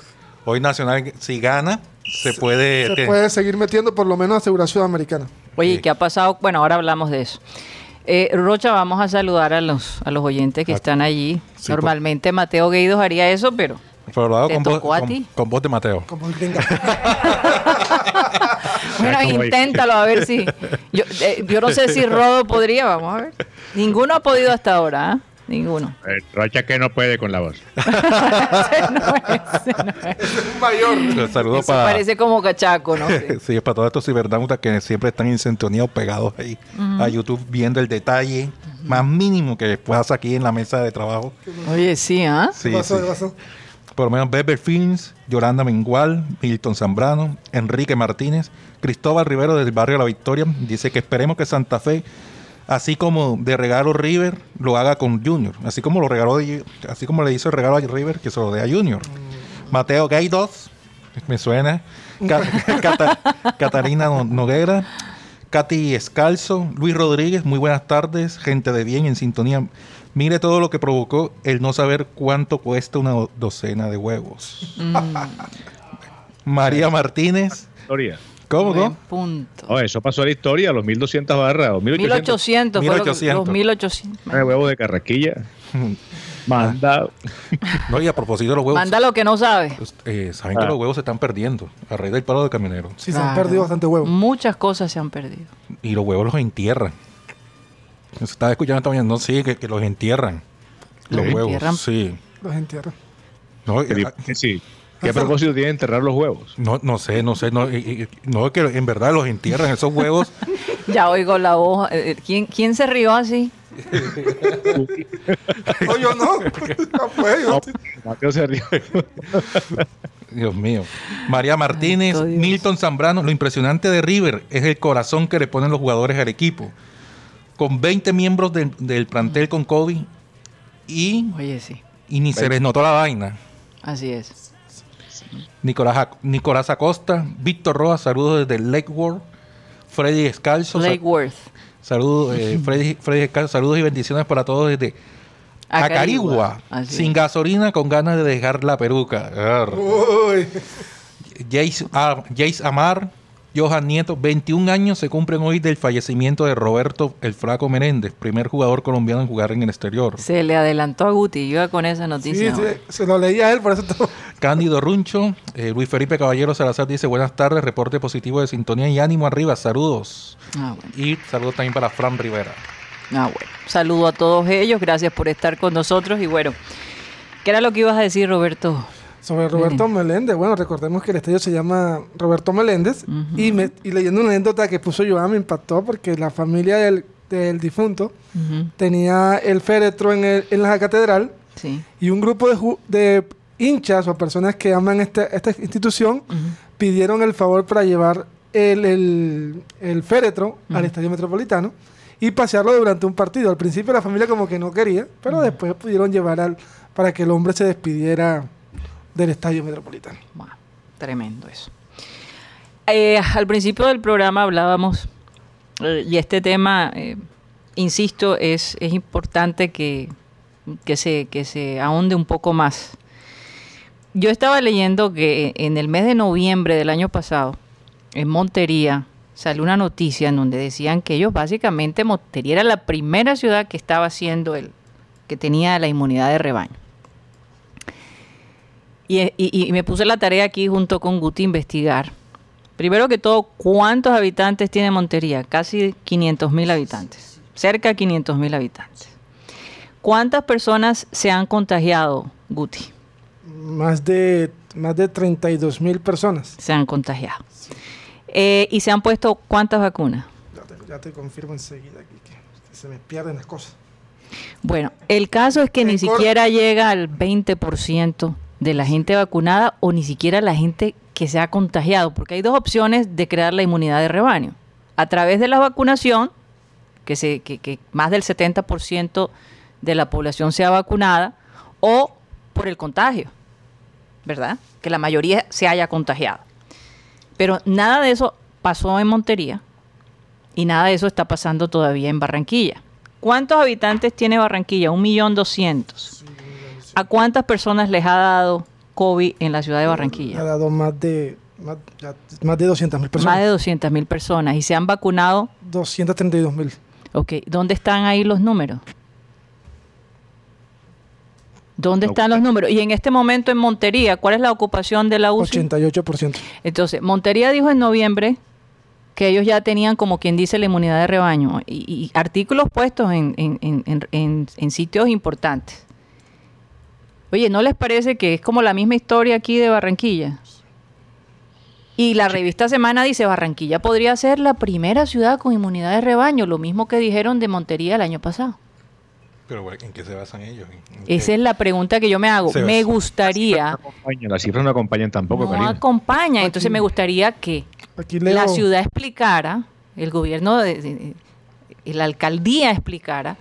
Hoy Nacional, si gana, se puede... Se te- puede seguir metiendo por lo menos asegurar Sudamericana. Oye, Sí. ¿qué ha pasado? Bueno, ahora hablamos de eso. Eh, Rocha, vamos a saludar a los, a los oyentes que están allí. sí, Normalmente Mateo Gueidos haría eso, pero Pero lo hago ¿Te con voz, con- con voz de Mateo. [LAUGHS] Como el gringa. bueno, inténtalo a ver si. Yo, eh, yo no sé si Rodo podría, vamos a ver. Ninguno ha podido hasta ahora, ¿ah? Ninguno. El Rocha que no puede con la voz. [LAUGHS] Ese no es, ese no es. mayor. Saludos Eso para. parece como cachaco, ¿no? Sí. [LAUGHS] Sí, es para todos estos cibernautas que siempre están en sintonía o pegados ahí a YouTube viendo el detalle más mínimo que pasa aquí en la mesa de trabajo. Oye, sí, ¿ah? Sí, ¿Qué pasó? sí. ¿Qué pasó? Por lo menos Beber Films, Yolanda Mengual, Milton Zambrano, Enrique Martínez, Cristóbal Rivero del barrio La Victoria, dice que esperemos que Santa Fe, así como de regalo River, lo haga con Junior. Así como lo regaló, así como le hizo el regalo a River, que se lo dé a Junior. Mateo Gaidos, me suena. [LAUGHS] Ca- Cata- Catarina No- Noguera, Katy Escalzo, Luis Rodríguez, muy buenas tardes, gente de bien en sintonía. Mire todo lo que provocó el no saber cuánto cuesta una do- docena de huevos. María Martínez, Historia. ¿cómo Buen no? punto. Oh, eso pasó a la historia, los 1200 barras, o 1800 1800, fue lo que- 1800. los 1800. de huevo de carraquilla. [LAUGHS] Manda. No, y a propósito de los huevos, Manda lo que no sabe. pues, eh, saben que Ah. los huevos se están perdiendo a raíz del paro de camioneros. Sí, se han perdido bastante huevos. Muchas cosas se han perdido. Y los huevos los entierran. Se estaba escuchando esta mañana, no, sí, que, que los entierran. Los ¿Los huevos, entierran? sí. Los entierran. No, y- Que- sí. ¿Qué propósito tiene enterrar los huevos? no, no sé, no sé, no, y- y- no, que en verdad los entierran esos huevos. [LAUGHS] Ya oigo la voz. eh, eh, ¿Quién, quién se rió así? [LAUGHS] No, [LAUGHS] yo no. No, pues, yo- Mateo se rió. [LAUGHS] Dios mío. María Martínez. Milton Zambrano. Lo impresionante de River es el corazón que le ponen los jugadores al equipo. Con 20 miembros del- del plantel con COVID y, Oye, sí. y ni se les notó la vaina. Así es. Nicolás, Nicolás Acosta, Víctor Rojas, saludos desde Lake World. Freddy Escalzo, Lake Worth. saludos, eh, [LAUGHS] Freddy, Freddy Escalzo, saludos y bendiciones para todos desde Acarigua. Así Sin es. gasolina, con ganas de dejar la peruca. Jace, ah, Jace Amar, Johan Nieto, 21 años se cumplen hoy del fallecimiento de Roberto el Flaco Menéndez, primer jugador colombiano en jugar en el exterior. Se le adelantó a Guti. Iba con esa noticia. sí, se lo leía a él, por eso todo. Cándido Runcho, eh, Luis Felipe Caballero Salazar dice buenas tardes, reporte positivo de sintonía y ánimo arriba, saludos. Ah, bueno. Y saludos también para Fran Rivera. Ah, bueno. Saludo a todos ellos. Gracias por estar con nosotros. Y bueno, ¿qué era lo que ibas a decir, Roberto? Sobre Roberto Meléndez. Bueno, recordemos que el estadio se llama Roberto Meléndez. y, me- y leyendo una anécdota que puso Joan me impactó porque la familia del, del difunto tenía el féretro en, el- en la catedral Sí. y un grupo de, ju- de hinchas o personas que aman este- esta institución pidieron el favor para llevar el, el- el féretro al estadio metropolitano y pasearlo durante un partido. Al principio la familia como que no quería, pero después pudieron llevar al para que el hombre se despidiera del estadio metropolitano. Bueno, tremendo eso. Eh, al principio del programa hablábamos, eh, y este tema, eh, insisto, es, es importante que, que, se, que se ahonde un poco más. Yo estaba leyendo que en el mes de noviembre del año pasado, en Montería, salió una noticia en donde decían que ellos básicamente, Montería era la primera ciudad que estaba haciendo el, que tenía la inmunidad de rebaño. Y, y- y me puse la tarea aquí junto con Guti investigar. Primero que todo, ¿cuántos habitantes tiene Montería? Casi 500 mil habitantes. Cerca de 500 mil habitantes. ¿Cuántas personas se han contagiado, Guti? Más de, más de 32 mil personas. Se han contagiado. Eh, ¿Y se han puesto cuántas vacunas? Ya te, ya te confirmo enseguida aquí que, se me pierden las cosas. Bueno, el caso es que ni siquiera llega al 20% de la gente vacunada o ni siquiera la gente que se ha contagiado, porque hay dos opciones de crear la inmunidad de rebaño. A través de la vacunación, que, se, que, más del 70% de la población sea vacunada, o por el contagio, ¿verdad? Que la mayoría se haya contagiado. Pero nada de eso pasó en Montería y nada de eso está pasando todavía en Barranquilla. ¿Cuántos habitantes tiene Barranquilla? Un millón doscientos. ¿A cuántas personas les ha dado COVID en la ciudad de Ha Barranquilla? dado más de, más, de 200 mil personas. Más de 200 mil personas y se han vacunado 232 mil. Ok, ¿dónde están ahí los números? ¿Dónde están los números? Y en este momento en Montería, ¿cuál es la ocupación de la UCI? 88%. Entonces, Montería dijo en noviembre que ellos ya tenían, como quien dice, la inmunidad de rebaño y, y artículos puestos en- en- en- en sitios importantes. Oye, ¿no les parece que es como la misma historia aquí de Barranquilla? Y la revista Semana dice, Barranquilla podría ser la primera ciudad con inmunidad de rebaño, lo mismo que dijeron de Montería el año pasado. Pero ¿en qué se basan ellos? Esa es la pregunta que yo me hago. Me gustaría... No acompañan, las cifras no acompañan tampoco, no Karina. acompaña. Entonces Aquí- me gustaría que la ciudad explicara, el gobierno, de, de- de- la alcaldía explicara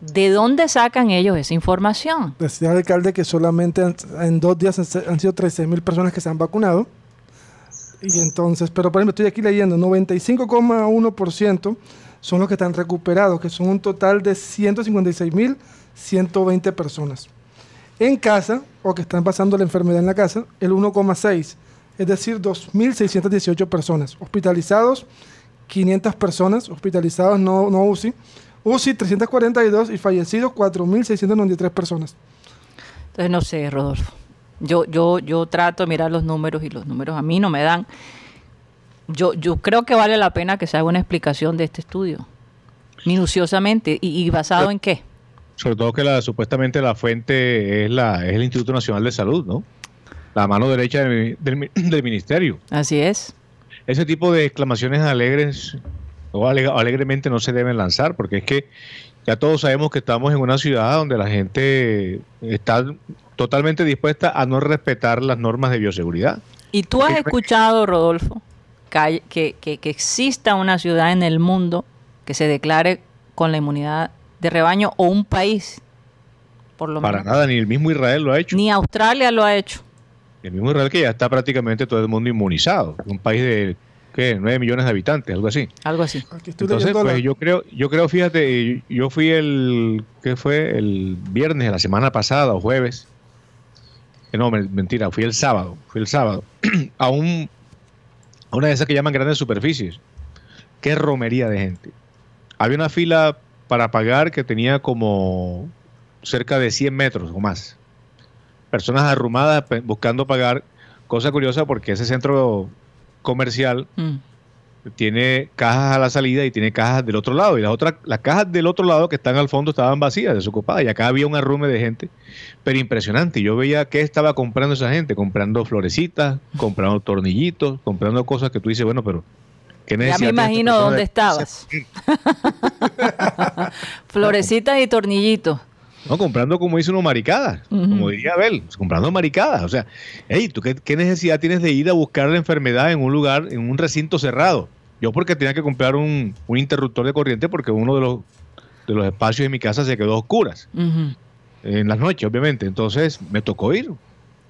de dónde sacan ellos esa información. decía el alcalde que solamente en dos días han, han sido 13 mil personas que se han vacunado. Y entonces, pero por ejemplo, estoy aquí leyendo, 95,1% son los que están recuperados, que son un total de 156.120 personas. En casa, o que están pasando la enfermedad en la casa, el 1,6, es decir, 2.618 personas. Hospitalizados, 500 personas, hospitalizados no, no UCI. UCI 342 y fallecidos 4.693 personas. Entonces no sé, Rodolfo. Yo, yo, yo trato de mirar los números y los números a mí no me dan. Yo, yo creo que vale la pena que se haga una explicación de este estudio, minuciosamente. ¿Y, y basado en qué? Sobre todo que la, supuestamente la fuente es, la, es el Instituto Nacional de Salud, ¿no? La mano derecha del, del- del ministerio. Así es. Ese tipo de exclamaciones alegres o ale- alegremente no se deben lanzar, porque es que ya todos sabemos que estamos en una ciudad donde la gente está totalmente dispuesta a no respetar las normas de bioseguridad. ¿Y tú has escuchado, Rodolfo, que, que, que- que exista una ciudad en el mundo que se declare con la inmunidad de rebaño o un país? Por lo Para menos. nada, ni el mismo Israel lo ha hecho. Ni Australia lo ha hecho. El mismo Israel que ya está prácticamente todo el mundo inmunizado. Un país de, ¿qué? 9 millones de habitantes, algo así. Algo así. Entonces, pues yo creo, yo creo, fíjate, yo fui el, ¿qué fue? El viernes de la semana pasada o jueves. Eh, No, men- mentira, fui el sábado, fui el sábado [CLEARS THROAT] a un a una de esas que llaman grandes superficies. Qué romería de gente. Había una fila para pagar que tenía como cerca de 100 metros o más. Personas arrumadas buscando pagar. Cosa curiosa porque ese centro comercial Mm. tiene cajas a la salida y tiene cajas del otro lado. Y las otras, las cajas del otro lado que están al fondo estaban vacías, desocupadas. Y acá había un arrume de gente, pero impresionante. Yo veía qué estaba comprando esa gente, comprando florecitas, comprando [LAUGHS] tornillitos, comprando cosas que tú dices, bueno, pero ¿qué Ya me imagino dónde de- estabas. [LAUGHS] [LAUGHS] Florecitas y tornillitos. No, comprando como dice uno maricadas, como diría Abel, comprando maricadas. O sea, hey, ¿tú qué, qué necesidad tienes de ir a buscar la enfermedad en un lugar, en un recinto cerrado? Yo porque tenía que comprar un, un interruptor de corriente porque uno de los, de los espacios de mi casa se quedó a oscuras. En las noches, obviamente. Entonces me tocó ir.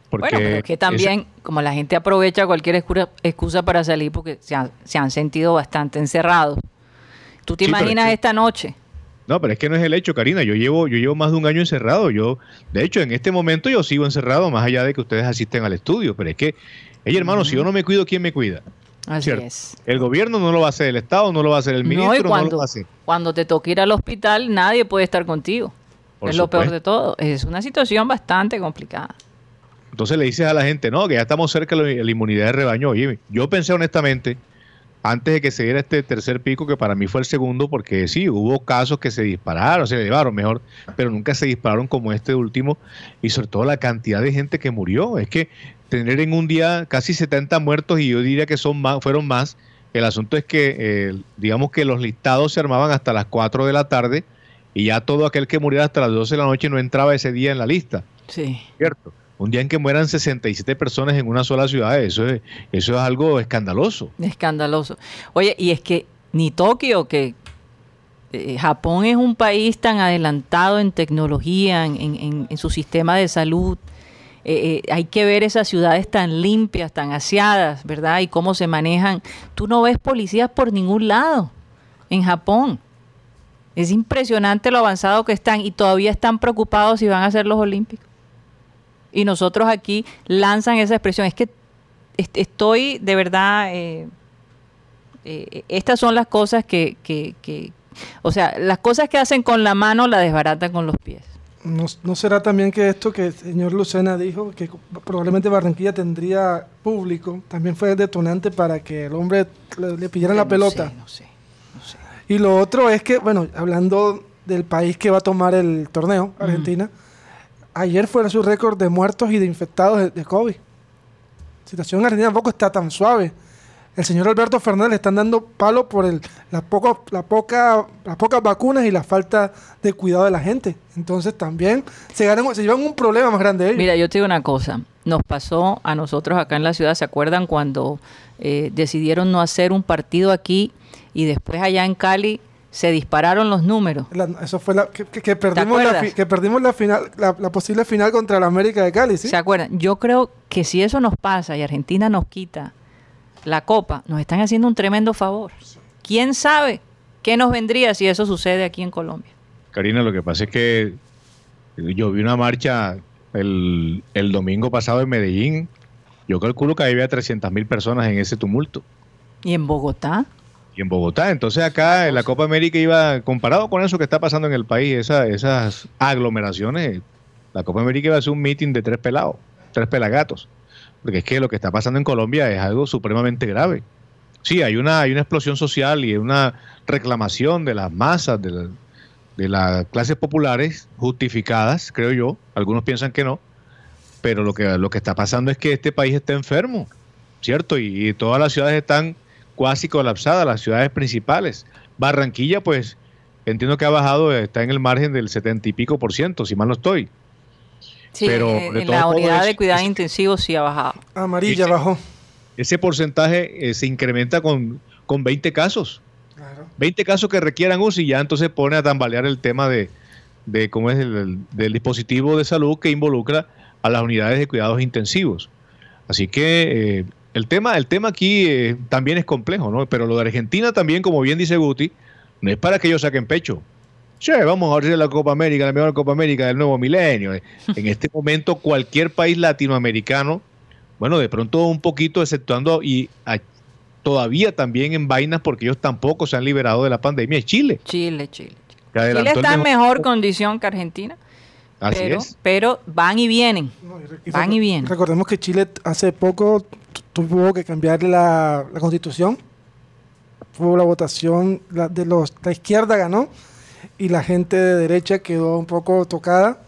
Porque bueno, pero es que también, como la gente aprovecha cualquier excusa, para salir porque se han, se han sentido bastante encerrados. ¿Tú te Sí, imaginas esta noche? No, pero es que no es el hecho, Karina. Yo llevo, yo llevo más de un año encerrado. Yo, de hecho, en este momento yo sigo encerrado, más allá de que ustedes asisten al estudio. Pero es que, hey, hermano, si yo no me cuido, ¿quién me cuida? Así Cierto. es. El gobierno no lo va a hacer, el Estado no lo va a hacer, el No, ministro no, lo va a hacer. cuando te toque ir al hospital, nadie puede estar contigo. Por es lo peor de todo. Es una situación bastante complicada. Entonces le dices a la gente, no, que ya estamos cerca de la la inmunidad de rebaño. Oye, yo pensé honestamente, antes de que se diera este tercer pico, que para mí fue el segundo, porque sí, hubo casos que se dispararon, se llevaron mejor, pero nunca se dispararon como este último, y sobre todo la cantidad de gente que murió. Es que tener en un día casi 70 muertos, y yo diría que son más, fueron más, el asunto es que, eh, digamos que los listados se armaban hasta las 4 de la tarde, y ya todo aquel que muriera hasta las 12 de la noche no entraba ese día en la lista. Sí. ¿cierto? Un día en que mueran 67 personas en una sola ciudad, eso es, algo escandaloso. Escandaloso. Oye, y es que ni Tokio, que eh, Japón es un país tan adelantado en tecnología, en su sistema de salud, eh, eh, hay que ver esas ciudades tan limpias, tan aseadas, ¿verdad? Y cómo se manejan. Tú no ves policías por ningún lado en Japón. Es impresionante lo avanzado que están y todavía están preocupados si van a ser los Olímpicos. Y nosotros aquí lanzan esa expresión. Es que est- estoy de verdad, eh, eh, estas son las cosas que, que- que- o sea, las cosas que hacen con la mano la desbaratan con los pies. ¿No, no será también que esto que el señor Lucena dijo, que probablemente Barranquilla tendría público, también fue detonante para que el hombre le, le pidieran la No pelota? sé, no sé, no sé. Y lo otro es que, bueno, hablando del país que va a tomar el torneo, Argentina, ayer fue su récord de muertos y de infectados de, COVID. La situación en Argentina tampoco está tan suave. El señor Alberto Fernández le están dando palo por el, la poco, la poca, las pocas vacunas y la falta de cuidado de la gente. Entonces también se llevan un problema más grande ellos. Mira, yo te digo una cosa. Nos pasó a nosotros acá en la ciudad, ¿se acuerdan cuando eh, decidieron no hacer un partido aquí y después allá en Cali se dispararon los números? La- eso fue la, que, que- que perdimos, la, fi- que perdimos la final, la, la posible final contra la América de Cali, ¿sí? ¿Se acuerdan? Yo creo que si eso nos pasa y Argentina nos quita la copa, nos están haciendo un tremendo favor. ¿Quién sabe qué nos vendría si eso sucede aquí en Colombia? Karina, lo que pasa es que yo vi una marcha el, el domingo pasado en Medellín. Yo calculo que había 300 mil personas en ese tumulto. ¿Y en Bogotá? En Bogotá. Entonces acá en la Copa América iba, comparado con eso que está pasando en el país, esa- esas aglomeraciones, la Copa América iba a ser un meeting de tres pelados, tres pelagatos. Porque es que lo que está pasando en Colombia es algo supremamente grave. Sí, hay una, hay una explosión social y una reclamación de las masas, de, la- de las clases populares justificadas, creo yo. Algunos piensan que no. Pero lo que, lo que está pasando es que este país está enfermo, ¿cierto? Y, y todas las ciudades están casi colapsadas, las ciudades principales. Barranquilla, pues, entiendo que ha bajado, está en el margen del setenta y pico por ciento, si mal no estoy. Sí, Pero, eh, de en la unidad de cuidados es- intensivos sí ha bajado. Amarilla Sí. bajó. Ese porcentaje eh, se incrementa con, con 20 casos. Claro. 20 casos que requieran UCI, ya entonces pone a tambalear el tema de, de cómo es el, el- del dispositivo de salud que involucra a las unidades de cuidados intensivos. Así que eh, el tema, el tema aquí eh, también es complejo, ¿no? Pero lo de Argentina también, como bien dice Guti, no es para que ellos saquen pecho. Che, vamos a abrir la Copa América, la mejor Copa América del nuevo milenio. [LAUGHS] En este momento, cualquier país latinoamericano, bueno, de pronto un poquito exceptuando y a- todavía también en vainas porque ellos tampoco se han liberado de la pandemia, es Chile. Chile, Chile. Chile está en mejor- condición que Argentina, Así pero, es. pero van y vienen. No, y Van y vienen. Recordemos que Chile hace poco tuvo que cambiar la, la constitución. Fue la votación la, de los la izquierda ganó y la gente de derecha quedó un poco tocada.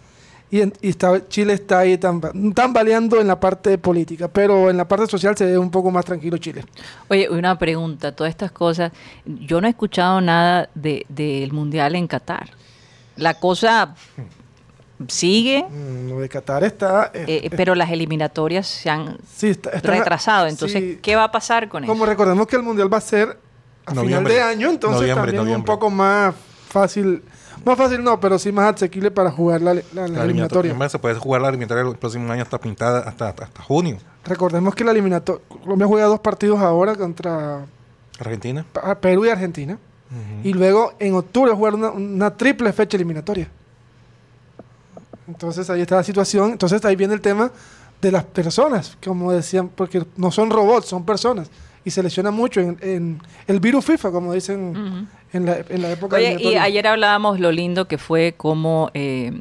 Y, en- y está, Chile está ahí tam- tambaleando en la parte política, pero en la parte social se ve un poco más tranquilo Chile. Oye, una pregunta, todas estas cosas, yo no he escuchado nada de- del Mundial en Qatar. La cosa sigue, Mm, Lo de Qatar está... eh, pero las eliminatorias se han sí, está- está- retrasado. Entonces, sí. ¿qué va a pasar con Como eso? recordemos que el mundial va a ser a Noviembre. final de año, entonces Noviembre, también un noviembre. poco más fácil, más fácil no, pero sí más asequible para jugar la, la- la La eliminatoria. Se puede jugar la eliminatoria el próximo año hasta pintada hasta, hasta, hasta junio. Recordemos que la eliminatoria, Colombia juega dos partidos ahora contra Argentina. Perú y Argentina, y luego en octubre jugar una, una triple fecha eliminatoria. Entonces ahí está la situación, entonces ahí viene el tema de las personas, como decían, porque no son robots, son personas. Y se lesiona mucho en, en el virus FIFA, como dicen en, la, en la época Oye, y ayer hablábamos lo lindo que fue cómo eh,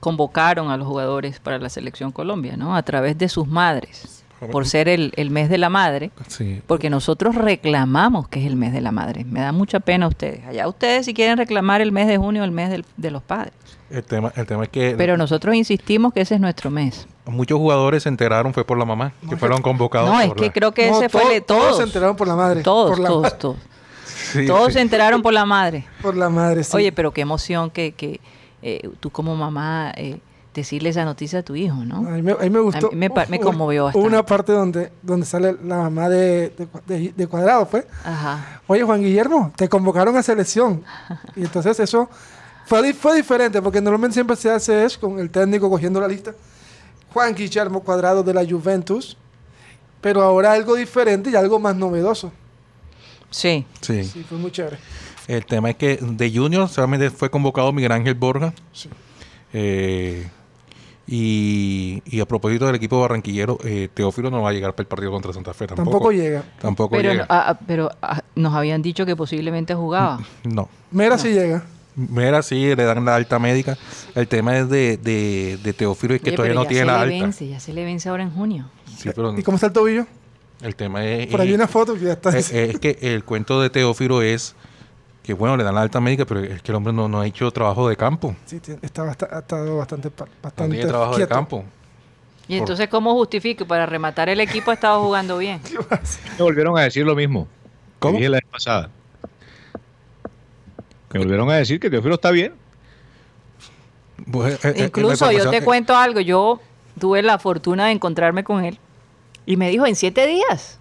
convocaron a los jugadores para la selección Colombia, ¿no? A través de sus madres, por ser el, el mes de la madre, Sí. porque nosotros reclamamos que es el mes de la madre. Me da mucha pena a ustedes. Allá ustedes si quieren reclamar el mes de junio, el mes del- de los padres. El tema, el tema es que Pero nosotros insistimos que ese es nuestro mes. muchos jugadores se enteraron fue por la mamá, No, que fueron convocados. No, es que la- creo que No, ese fue todo- el de todos. Todos se enteraron por la madre. Todos, por la, todos, todos. [LAUGHS] Sí, Todos sí. se enteraron por la madre. Por la madre, sí. Oye, pero qué emoción que, que eh, tú como mamá eh, decirle esa noticia a tu hijo, ¿no? a mí me, a mí me gustó. A mí me me conmovió hubo bastante. una parte donde, donde sale la mamá de, de, de- de Cuadrado, fue. Ajá. Oye, Juan Guillermo, te convocaron a selección. [LAUGHS] Y entonces eso fue, fue diferente, porque normalmente siempre se hace eso con el técnico cogiendo la lista. Juan Guillermo Cuadrado de la Juventus. Pero ahora algo diferente y algo más novedoso. Sí. Sí. Sí, fue muy chévere. El tema es que de Junior solamente fue convocado Miguel Ángel Borja. Sí. Eh, Y, y a propósito del equipo barranquillero, eh, Teófilo no va a llegar para el partido contra Santa Fe tampoco. Tampoco llega. Tampoco Pero, llega. ah, ah, pero ah, nos habían dicho que posiblemente jugaba. No. Mera sí llega. Mira, sí, le dan la alta médica. El tema es de, de, de Teófilo es que Oye, todavía no ya tiene se la le alta. Vence, ya se le vence ahora en junio. Sí, pero ¿Y cómo está el tobillo? el tema es, Por ahí es- una foto que ya está. es- es que el cuento de Teófilo es que, bueno, le dan la alta médica, pero es que el hombre no, no ha hecho trabajo de campo. Sí, está ha estado bastante, pa- No bastante tiene trabajo de quieto. campo. Y entonces, ¿cómo justifico? Para rematar el equipo ha estado jugando bien. [LAUGHS] Me volvieron a decir lo mismo. ¿Cómo? Que dije la vez pasada. Me volvieron a decir que Teófilo está bien. Pues, eh, eh, Incluso la yo te eh, cuento algo. Yo tuve la fortuna de encontrarme con él y me dijo en siete días.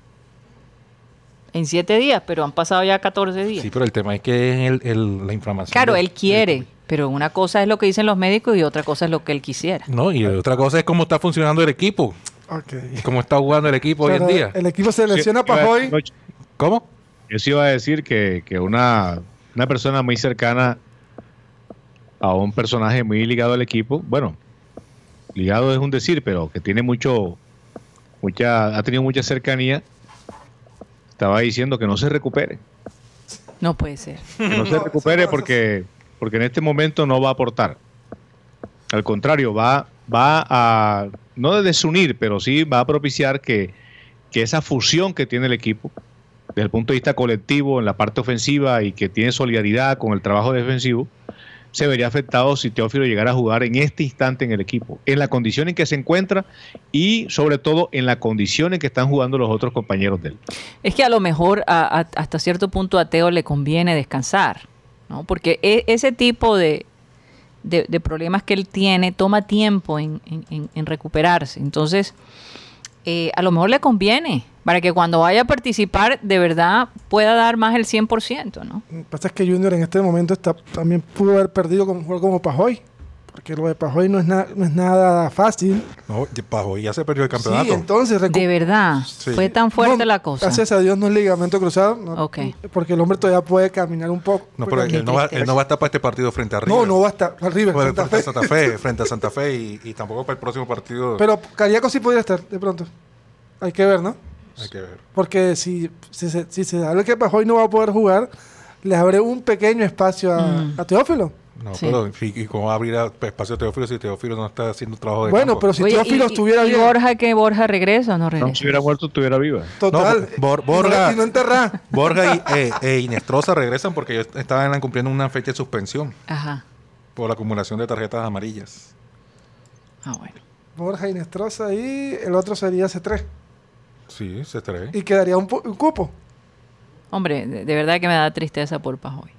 En siete días, pero han pasado ya 14 días. Sí, pero el tema es que es el, el- la inflamación. claro, él quiere, pero una cosa es lo que dicen los médicos y otra cosa es lo que él quisiera. No, y otra cosa es cómo está funcionando el equipo. Ok. y Cómo está jugando el equipo hoy en día. El equipo se lesiona Yo- yo iba a Pajoy. decir, Ocho, ¿Cómo? Yo sí iba a decir que, que una, una persona muy cercana a un personaje muy ligado al equipo, bueno, ligado es un decir, pero que tiene mucho, mucha, ha tenido mucha cercanía, estaba diciendo que no se recupere, No puede ser. que no se [LAUGHS] recupere porque, porque en este momento no va a aportar. Al contrario, va, va a, no de desunir, pero sí va a propiciar que, que esa fusión que tiene el equipo, desde el punto de vista colectivo, en la parte ofensiva y que tiene solidaridad con el trabajo defensivo, se vería afectado si Teófilo llegara a jugar en este instante en el equipo, en la condición en que se encuentra y sobre todo en la condición en que están jugando los otros compañeros de él. Es que a lo mejor hasta cierto punto a Teo le conviene descansar, ¿no? Porque e- ese tipo de, de- problemas que él tiene toma tiempo en recuperarse. Entonces, eh, a lo mejor le conviene para que cuando vaya a participar de verdad pueda dar más el 100%, ¿no? Lo que pasa es que Junior en este momento está, también pudo haber perdido como un jugador como Pajoy. Porque lo de Pajoy no es, na- no es nada fácil. No, ya- Pajo, ya se perdió el Sí, campeonato. entonces De verdad, Sí. fue tan fuerte No, la cosa. Gracias a Dios no es ligamento cruzado. no-. Porque el hombre todavía puede caminar un poco. no, pero él no, va, él no va a estar para este partido frente a River. no, no va a estar. Al River, Bueno, Santa frente a Fe. Santa Fe, [LAUGHS] frente a Santa Fe y, y tampoco para el próximo partido. Pero Cariaco sí podría estar, de pronto. Hay que ver, ¿no? Hay que ver. Porque si, si, se, si se habla que Pajoy no va a poder jugar, le abre un pequeño espacio a, Mm. a Teófilo. No, Sí. pero ¿y, y cómo abrir a- espacio a Teófilo si Teófilo no está haciendo trabajo de Bueno, campo? pero si Oye, Teófilo y- estuviera y bien. Borja que Borja regresa o no No, regresa? si hubiera muerto, estuviera viva. Total. No, Bor- Y Borja- no- Y no enterrar. Borja y eh, e Inestrosa regresan porque ellos estaban cumpliendo una fecha de suspensión Ajá. por la acumulación de tarjetas amarillas. Ah, bueno. Borja Inestrosa y el otro sería C3. Sí, se trae. Y quedaría un, cupo. Hombre, de, de verdad que me da tristeza por Pajoy.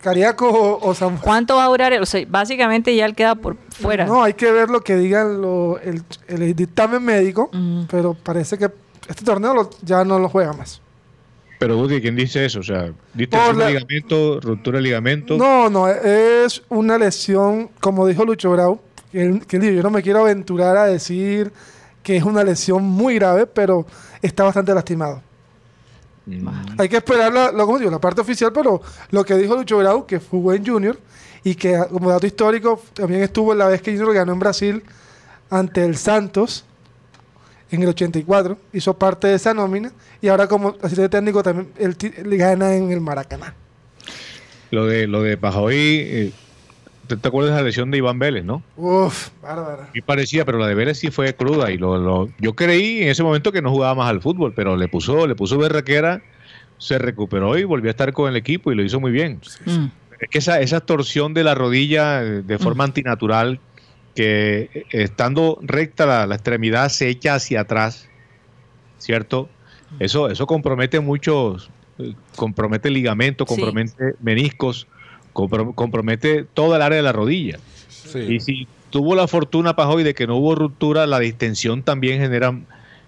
Cariaco o, o San ¿Cuánto va a durar? él? O sea, básicamente ya él queda por fuera. No, hay que ver lo que digan lo- el, el dictamen médico, Mm. pero parece que este torneo lo- ya no lo juega más. Pero Guti, ¿quién dice eso? O sea, distensión la- de ligamento, ruptura de ligamento. No, no, es una lesión, como dijo Lucho Brau, que él, que él dijo, yo no me quiero aventurar a decir que es una lesión muy grave, pero está bastante lastimado. Mm. Hay que esperar la, lo- como digo, la parte oficial, pero lo que dijo Lucho Brau, que jugó en Junior y que como dato histórico también estuvo en la vez que Junior ganó en Brasil ante el Santos en el 84, hizo parte de esa nómina y ahora como asistente técnico también él gana en el Maracaná. Lo de lo de Pajoy, eh, ¿te, te acuerdas de la lesión de Iván Vélez, no? Uf, bárbara. Y parecía, pero la de Vélez sí fue cruda y lo, lo- yo creí en ese momento que no jugaba más al fútbol, pero le puso le puso berraquera, se recuperó y volvió a estar con el equipo y lo hizo muy bien. Mm. Es que esa, esa torsión de la rodilla eh, de forma Mm. antinatural, que eh, estando recta la, la extremidad se echa hacia atrás, ¿cierto? Eso, eso compromete muchos, eh, compromete ligamento, Sí. compromete meniscos, compromete toda el área de la rodilla. Sí. Y si tuvo la fortuna, Pajoy, de que no hubo ruptura, la distensión también genera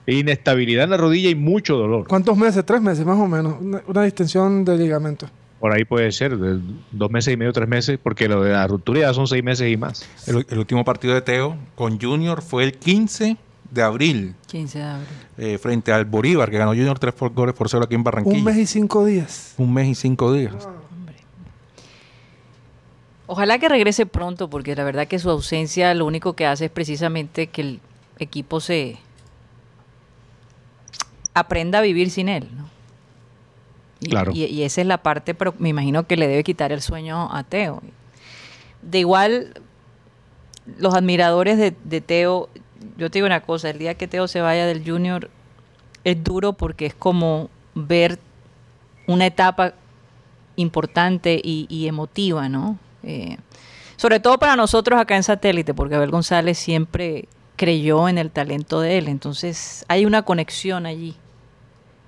inestabilidad en la rodilla y mucho dolor. ¿Cuántos meses? Tres meses más o menos. Una, una distensión de ligamento. Por ahí puede ser, de dos meses y medio, tres meses, porque lo de la ruptura ya son seis meses y más. El, el último partido de Teo con Junior fue el 15 de abril 15 de abril. eh, frente al Bolívar, que ganó Junior tres por, goles por cero aquí en Barranquilla. Un mes y cinco días. Un mes y cinco días. Hombre. Ojalá que regrese pronto, porque la verdad que su ausencia lo único que hace es precisamente que el equipo se aprenda a vivir sin él. ¿no? Y, Claro. y- y esa es la parte, pero me imagino que le debe quitar el sueño a Teo. De igual, los admiradores de, de Teo, yo te digo una cosa, el día que Teo se vaya del Junior es duro porque es como ver una etapa importante y, y emotiva, ¿no? Eh, sobre todo para nosotros acá en satélite, porque Abel González siempre creyó en el talento de él, entonces hay una conexión allí,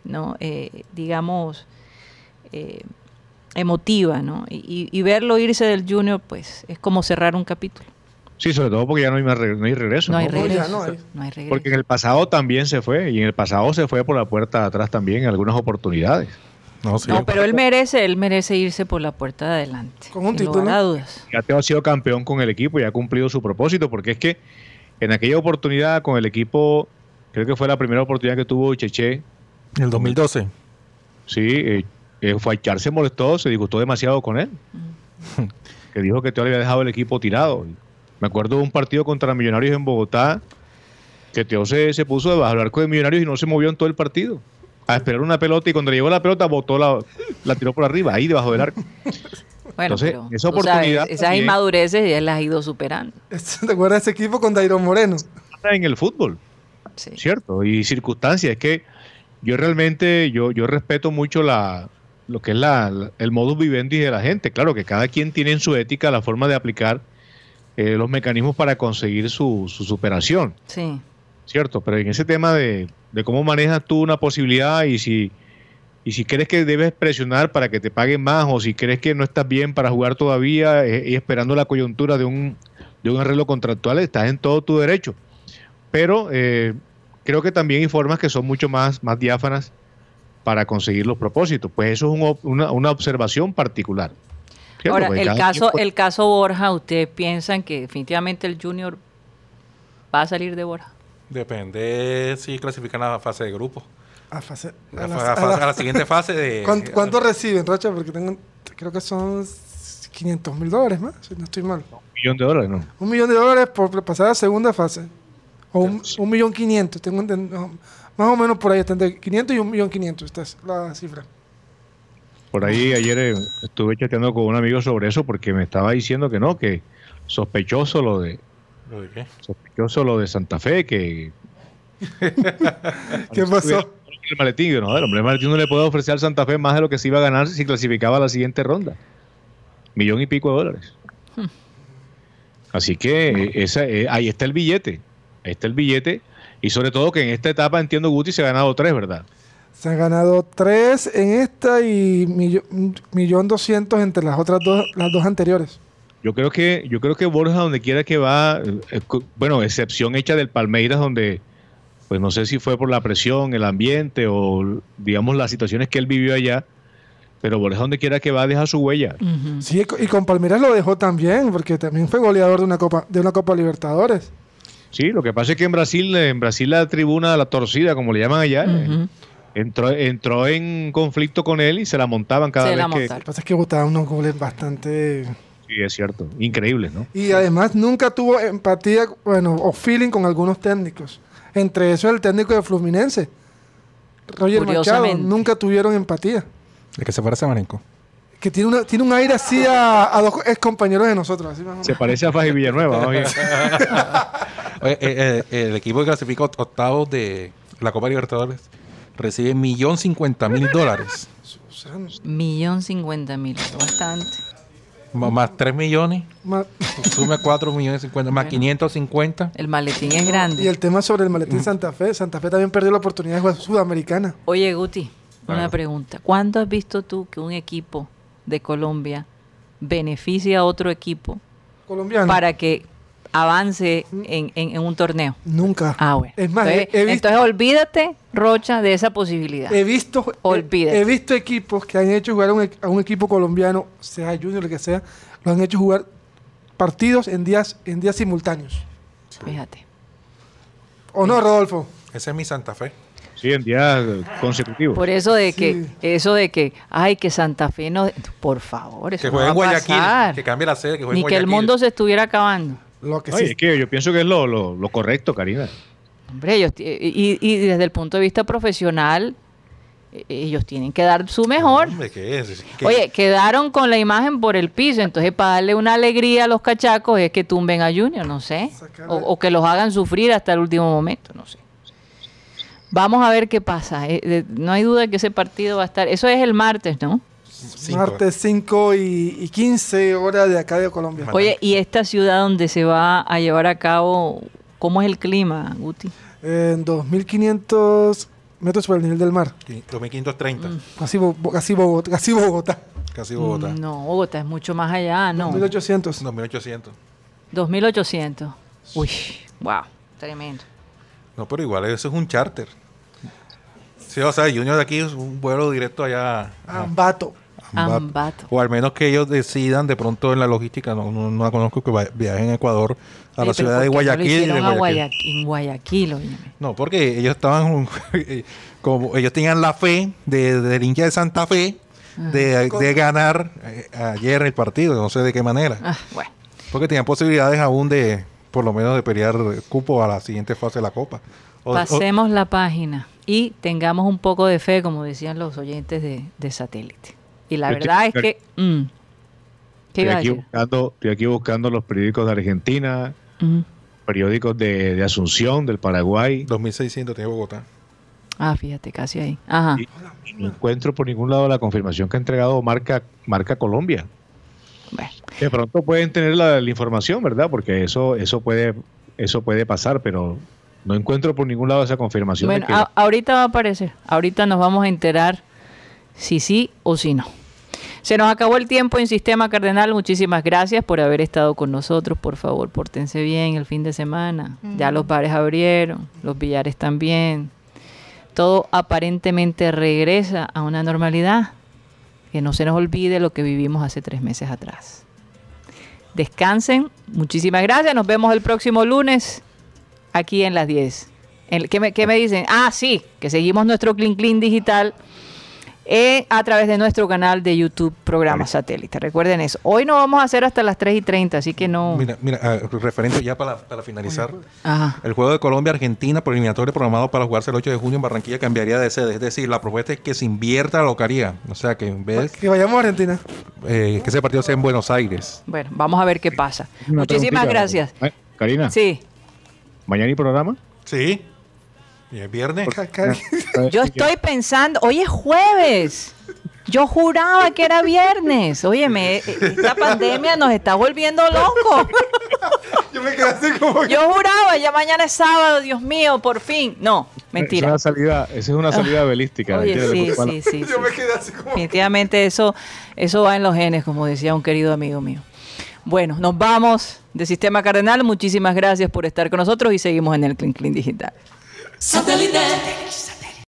¿no? Eh, digamos, eh, emotiva, ¿no? Y, y- y verlo irse del Junior, pues es como cerrar un capítulo. Sí, sobre todo porque ya no hay, más re- no hay regreso. No hay regreso. no hay. no hay regreso. Porque en el pasado también se fue, y en el pasado se fue por la puerta de atrás también en algunas oportunidades. No, sí. No, pero él merece, él merece irse por la puerta de adelante. Con un título. dudas. Ya Teo ha sido campeón con el equipo y ha cumplido su propósito, porque es que en aquella oportunidad con el equipo, creo que fue la primera oportunidad que tuvo Cheche, En el 2012. sí, eh, eh, fue a echarse, molestó, se disgustó demasiado con él. que dijo que Teo le había dejado el equipo tirado. Me acuerdo de un partido contra Millonarios en Bogotá, que Teo se, se puso debajo del arco de Millonarios y no se movió en todo el partido. A esperar una pelota y cuando le llegó la pelota botó la, la tiró por arriba, ahí debajo del arco. Bueno, Entonces, pero, esa sabes, oportunidad esas también- inmadureces ya las ha ido superando. [LAUGHS] ¿Te acuerdas de ese equipo con Dairon Moreno? En el fútbol. Sí. cierto y circunstancias es que yo realmente yo yo respeto mucho la lo que es la, la- el modus vivendi de la gente claro que cada quien tiene en su ética la forma de aplicar eh, los mecanismos para conseguir su, su superación Sí. Cierto pero en ese tema de, de cómo manejas tú una posibilidad y si y si crees que debes presionar para que te paguen más o si crees que no estás bien para jugar todavía eh, y esperando la coyuntura de un, de un arreglo contractual, estás en todo tu derecho. Pero eh, creo que también hay formas que son mucho más, más diáfanas para conseguir los propósitos. Pues eso es un una, una observación particular. ¿cierto? Ahora, Porque el caso, el caso Borja, ¿ustedes piensan que definitivamente el Junior va a salir de Borja? Depende si clasifican a la fase de grupo. A, fase- A, a la, a la- a la siguiente fase de. [LAUGHS] ¿Cuánto, cuánto reciben, Rocha? Porque tengo, creo que son 500 mil dólares más, si no estoy mal. un millón de dólares, ¿no? Un millón de dólares por pasar a segunda fase. O un, un millón quinientos, tengo más o menos por ahí, está entre 500 y un millón quinientos, esta es la cifra. Por ahí ayer eh, estuve chateando con un amigo sobre eso porque me estaba diciendo que no, que sospechoso lo de ¿Lo de qué? sospechoso lo de Santa Fe, que [LAUGHS] ¿Qué pasó? el maletín, no, el hombre el maletín no le puede ofrecer al Santa Fe más de lo que se iba a ganar si clasificaba a la siguiente ronda. Millón y pico de dólares. Así que eh, esa, eh, ahí está el billete. Ahí está el billete. Y sobre todo que en esta etapa entiendo Guti se ha ganado tres, ¿verdad? Se han ganado tres en esta y millón doscientos entre las otras dos, las dos anteriores. Yo creo que, yo creo que Borja, donde quiera que va, eh, bueno, excepción hecha del Palmeiras, donde, pues no sé si fue por la presión, el ambiente o, digamos, las situaciones que él vivió allá, pero Borja, donde quiera que va, deja su huella. Sí, y con Palmeiras lo dejó también, porque también fue goleador de una Copa, de una Copa Libertadores. Sí, lo que pasa es que en Brasil, en Brasil la tribuna, la torcida, como le llaman allá, eh, entró, entró en conflicto con él y se la montaban cada Se vez la que... Lo que pasa es que botaban unos goles bastante... Sí, es cierto. Increíble, ¿no? Y además nunca tuvo empatía, bueno, o feeling con algunos técnicos. Entre eso el técnico de Fluminense, Roger Machado, nunca tuvieron empatía. ¿De que se parece a Marenco? Que tiene, una, tiene un aire así a, a dos ex compañeros de nosotros. Así Se parece a Faji Villanueva. ¿no? [LAUGHS] [LAUGHS] Oye, eh, eh, el equipo que clasifica oct- octavos de la Copa Libertadores recibe millón cincuenta mil dólares. Millón cincuenta mil, bastante. Más 3 millones. ma- Sume 4 millones 50. Más Bueno. 550. El maletín es y grande. el tema sobre el maletín Santa Fe. Santa Fe también perdió la oportunidad de jugar Sudamericana. Oye, Guti, una Claro. pregunta. ¿Cuándo has visto tú que un equipo de Colombia beneficia a otro equipo Colombiano. para que avance en, en- en un torneo? Nunca. Ah, bueno. Es más, entonces, he, he visto, entonces olvídate, Rocha, de esa posibilidad. he, visto, Olvídate. he visto equipos que han hecho jugar a un, e- a un equipo colombiano, sea junior, lo que sea, lo han hecho jugar partidos en días, en días simultáneos. Fíjate. ¿O no, Rodolfo? Ese es mi Santa Fe. Sí, en días consecutivos. Por eso de que, Sí. eso de que, ay, que Santa Fe no, por favor, eso Que no juegue va en a Guayaquil, pasar. que cambie la sede, que juegue Ni en que el Guayaquil. mundo se estuviera acabando. Lo que sí. es que yo pienso que es lo, lo, lo correcto, Karina. Hombre, ellos, ti- y, y desde el punto de vista profesional, eh, ellos tienen que dar su mejor. Hombre, ¿qué es? ¿Qué- Oye, quedaron con la imagen por el piso, entonces para darle una alegría a los cachacos es que tumben a Junior, no sé. O, o que los hagan sufrir hasta el último momento, no sé. Vamos a ver qué pasa. Eh, eh, no hay duda que ese partido va a estar. Eso es el martes, ¿no? Cinco. Martes 5 y, y 15 horas de acá de Colombia. Oye, ¿y esta ciudad donde se va a llevar a cabo, cómo es el clima, Guti? En 2500 metros sobre el nivel del mar. 2530, Mm. Casi, casi Bogotá. Casi Bogotá. casi Bogotá. Mm, No, Bogotá es mucho más allá, ¿no? 1800. 2800. 2800. Uy, wow, tremendo. No, pero igual eso es un charter. Sí, o sea, Junior de aquí es un vuelo directo allá a Ambato. O al menos que ellos decidan de pronto en la logística, no, no, no la conozco, que viajen a Ecuador a la ciudad de ¿por qué no lo Guayaquil. de Guayaquil. Guayaquil? En Guayaquil. No, porque ellos estaban, [LAUGHS] como ellos tenían la fe de, del hincha de Santa Fe de, de ganar eh, ayer el partido, no sé de qué manera. Ah, bueno. Porque tenían posibilidades aún de, por lo menos, de pelear cupo a la siguiente fase de la Copa. O- o- Pasemos la página y tengamos un poco de fe, como decían los oyentes de, de satélite. Y la Yo estoy- verdad es que... mm, ¿Qué Estoy iba a aquí, decir? buscando, estoy aquí buscando los periódicos de Argentina, periódicos de, de Asunción, del Paraguay. 2600 tiene Bogotá. Ah, fíjate, casi ahí. Ajá. Y, no encuentro por ningún lado la confirmación que ha entregado Marca, Marca Colombia. Bueno. De pronto pueden tener la, la información, ¿verdad? Porque eso, eso puede, eso puede pasar, pero no encuentro por ningún lado esa confirmación. de Bueno, que- a- ahorita va a aparecer. Ahorita nos vamos a enterar si sí o si no. Se nos acabó el tiempo en Sistema Cardenal. Muchísimas gracias por haber estado con nosotros. Por favor, pórtense bien el fin de semana. Ya los bares abrieron, los billares también. Todo aparentemente regresa a una normalidad. Que no se nos olvide lo que vivimos hace tres meses atrás. Descansen. Muchísimas gracias. Nos vemos el próximo lunes aquí en las 10. En- ¿Qué me, qué me dicen? Ah, sí, que seguimos nuestro Clean Clean digital eh, a través de nuestro canal de YouTube Programa Satélite. Recuerden eso. Hoy no vamos a hacer hasta las 3 y 30, así que no. Mira, mira, ah, referente ya para, para finalizar. Ajá. El juego de Colombia-Argentina por eliminatorio programado para jugarse el 8 de junio en Barranquilla cambiaría de sede. Es decir, la propuesta es que se invierta la localía. O sea, que en vez Que vayamos a Argentina. eh, que ese partido sea en Buenos Aires. Bueno, vamos a ver qué pasa. Una Muchísimas preguntita. gracias. Ay, Karina, Sí, ¿mañana hay programa? Sí. Y el viernes. [LAUGHS] Yo estoy pensando, hoy es jueves. Yo juraba que era viernes. Óyeme, eh, esta pandemia nos está volviendo locos. Yo me quedé así como que- Yo juraba, ya mañana es sábado, Dios mío, por fin. No, Esa es mentira. una salida, esa es una salida belística. Oye, sí, Porque, sí, sí, Yo sí. me quedé así como que- Definitivamente eso, eso va en los genes, como decía un querido amigo mío. Bueno, nos vamos de Sistema Cardenal. Muchísimas gracias por estar con nosotros y seguimos en el Clean Clean Digital. Satellite.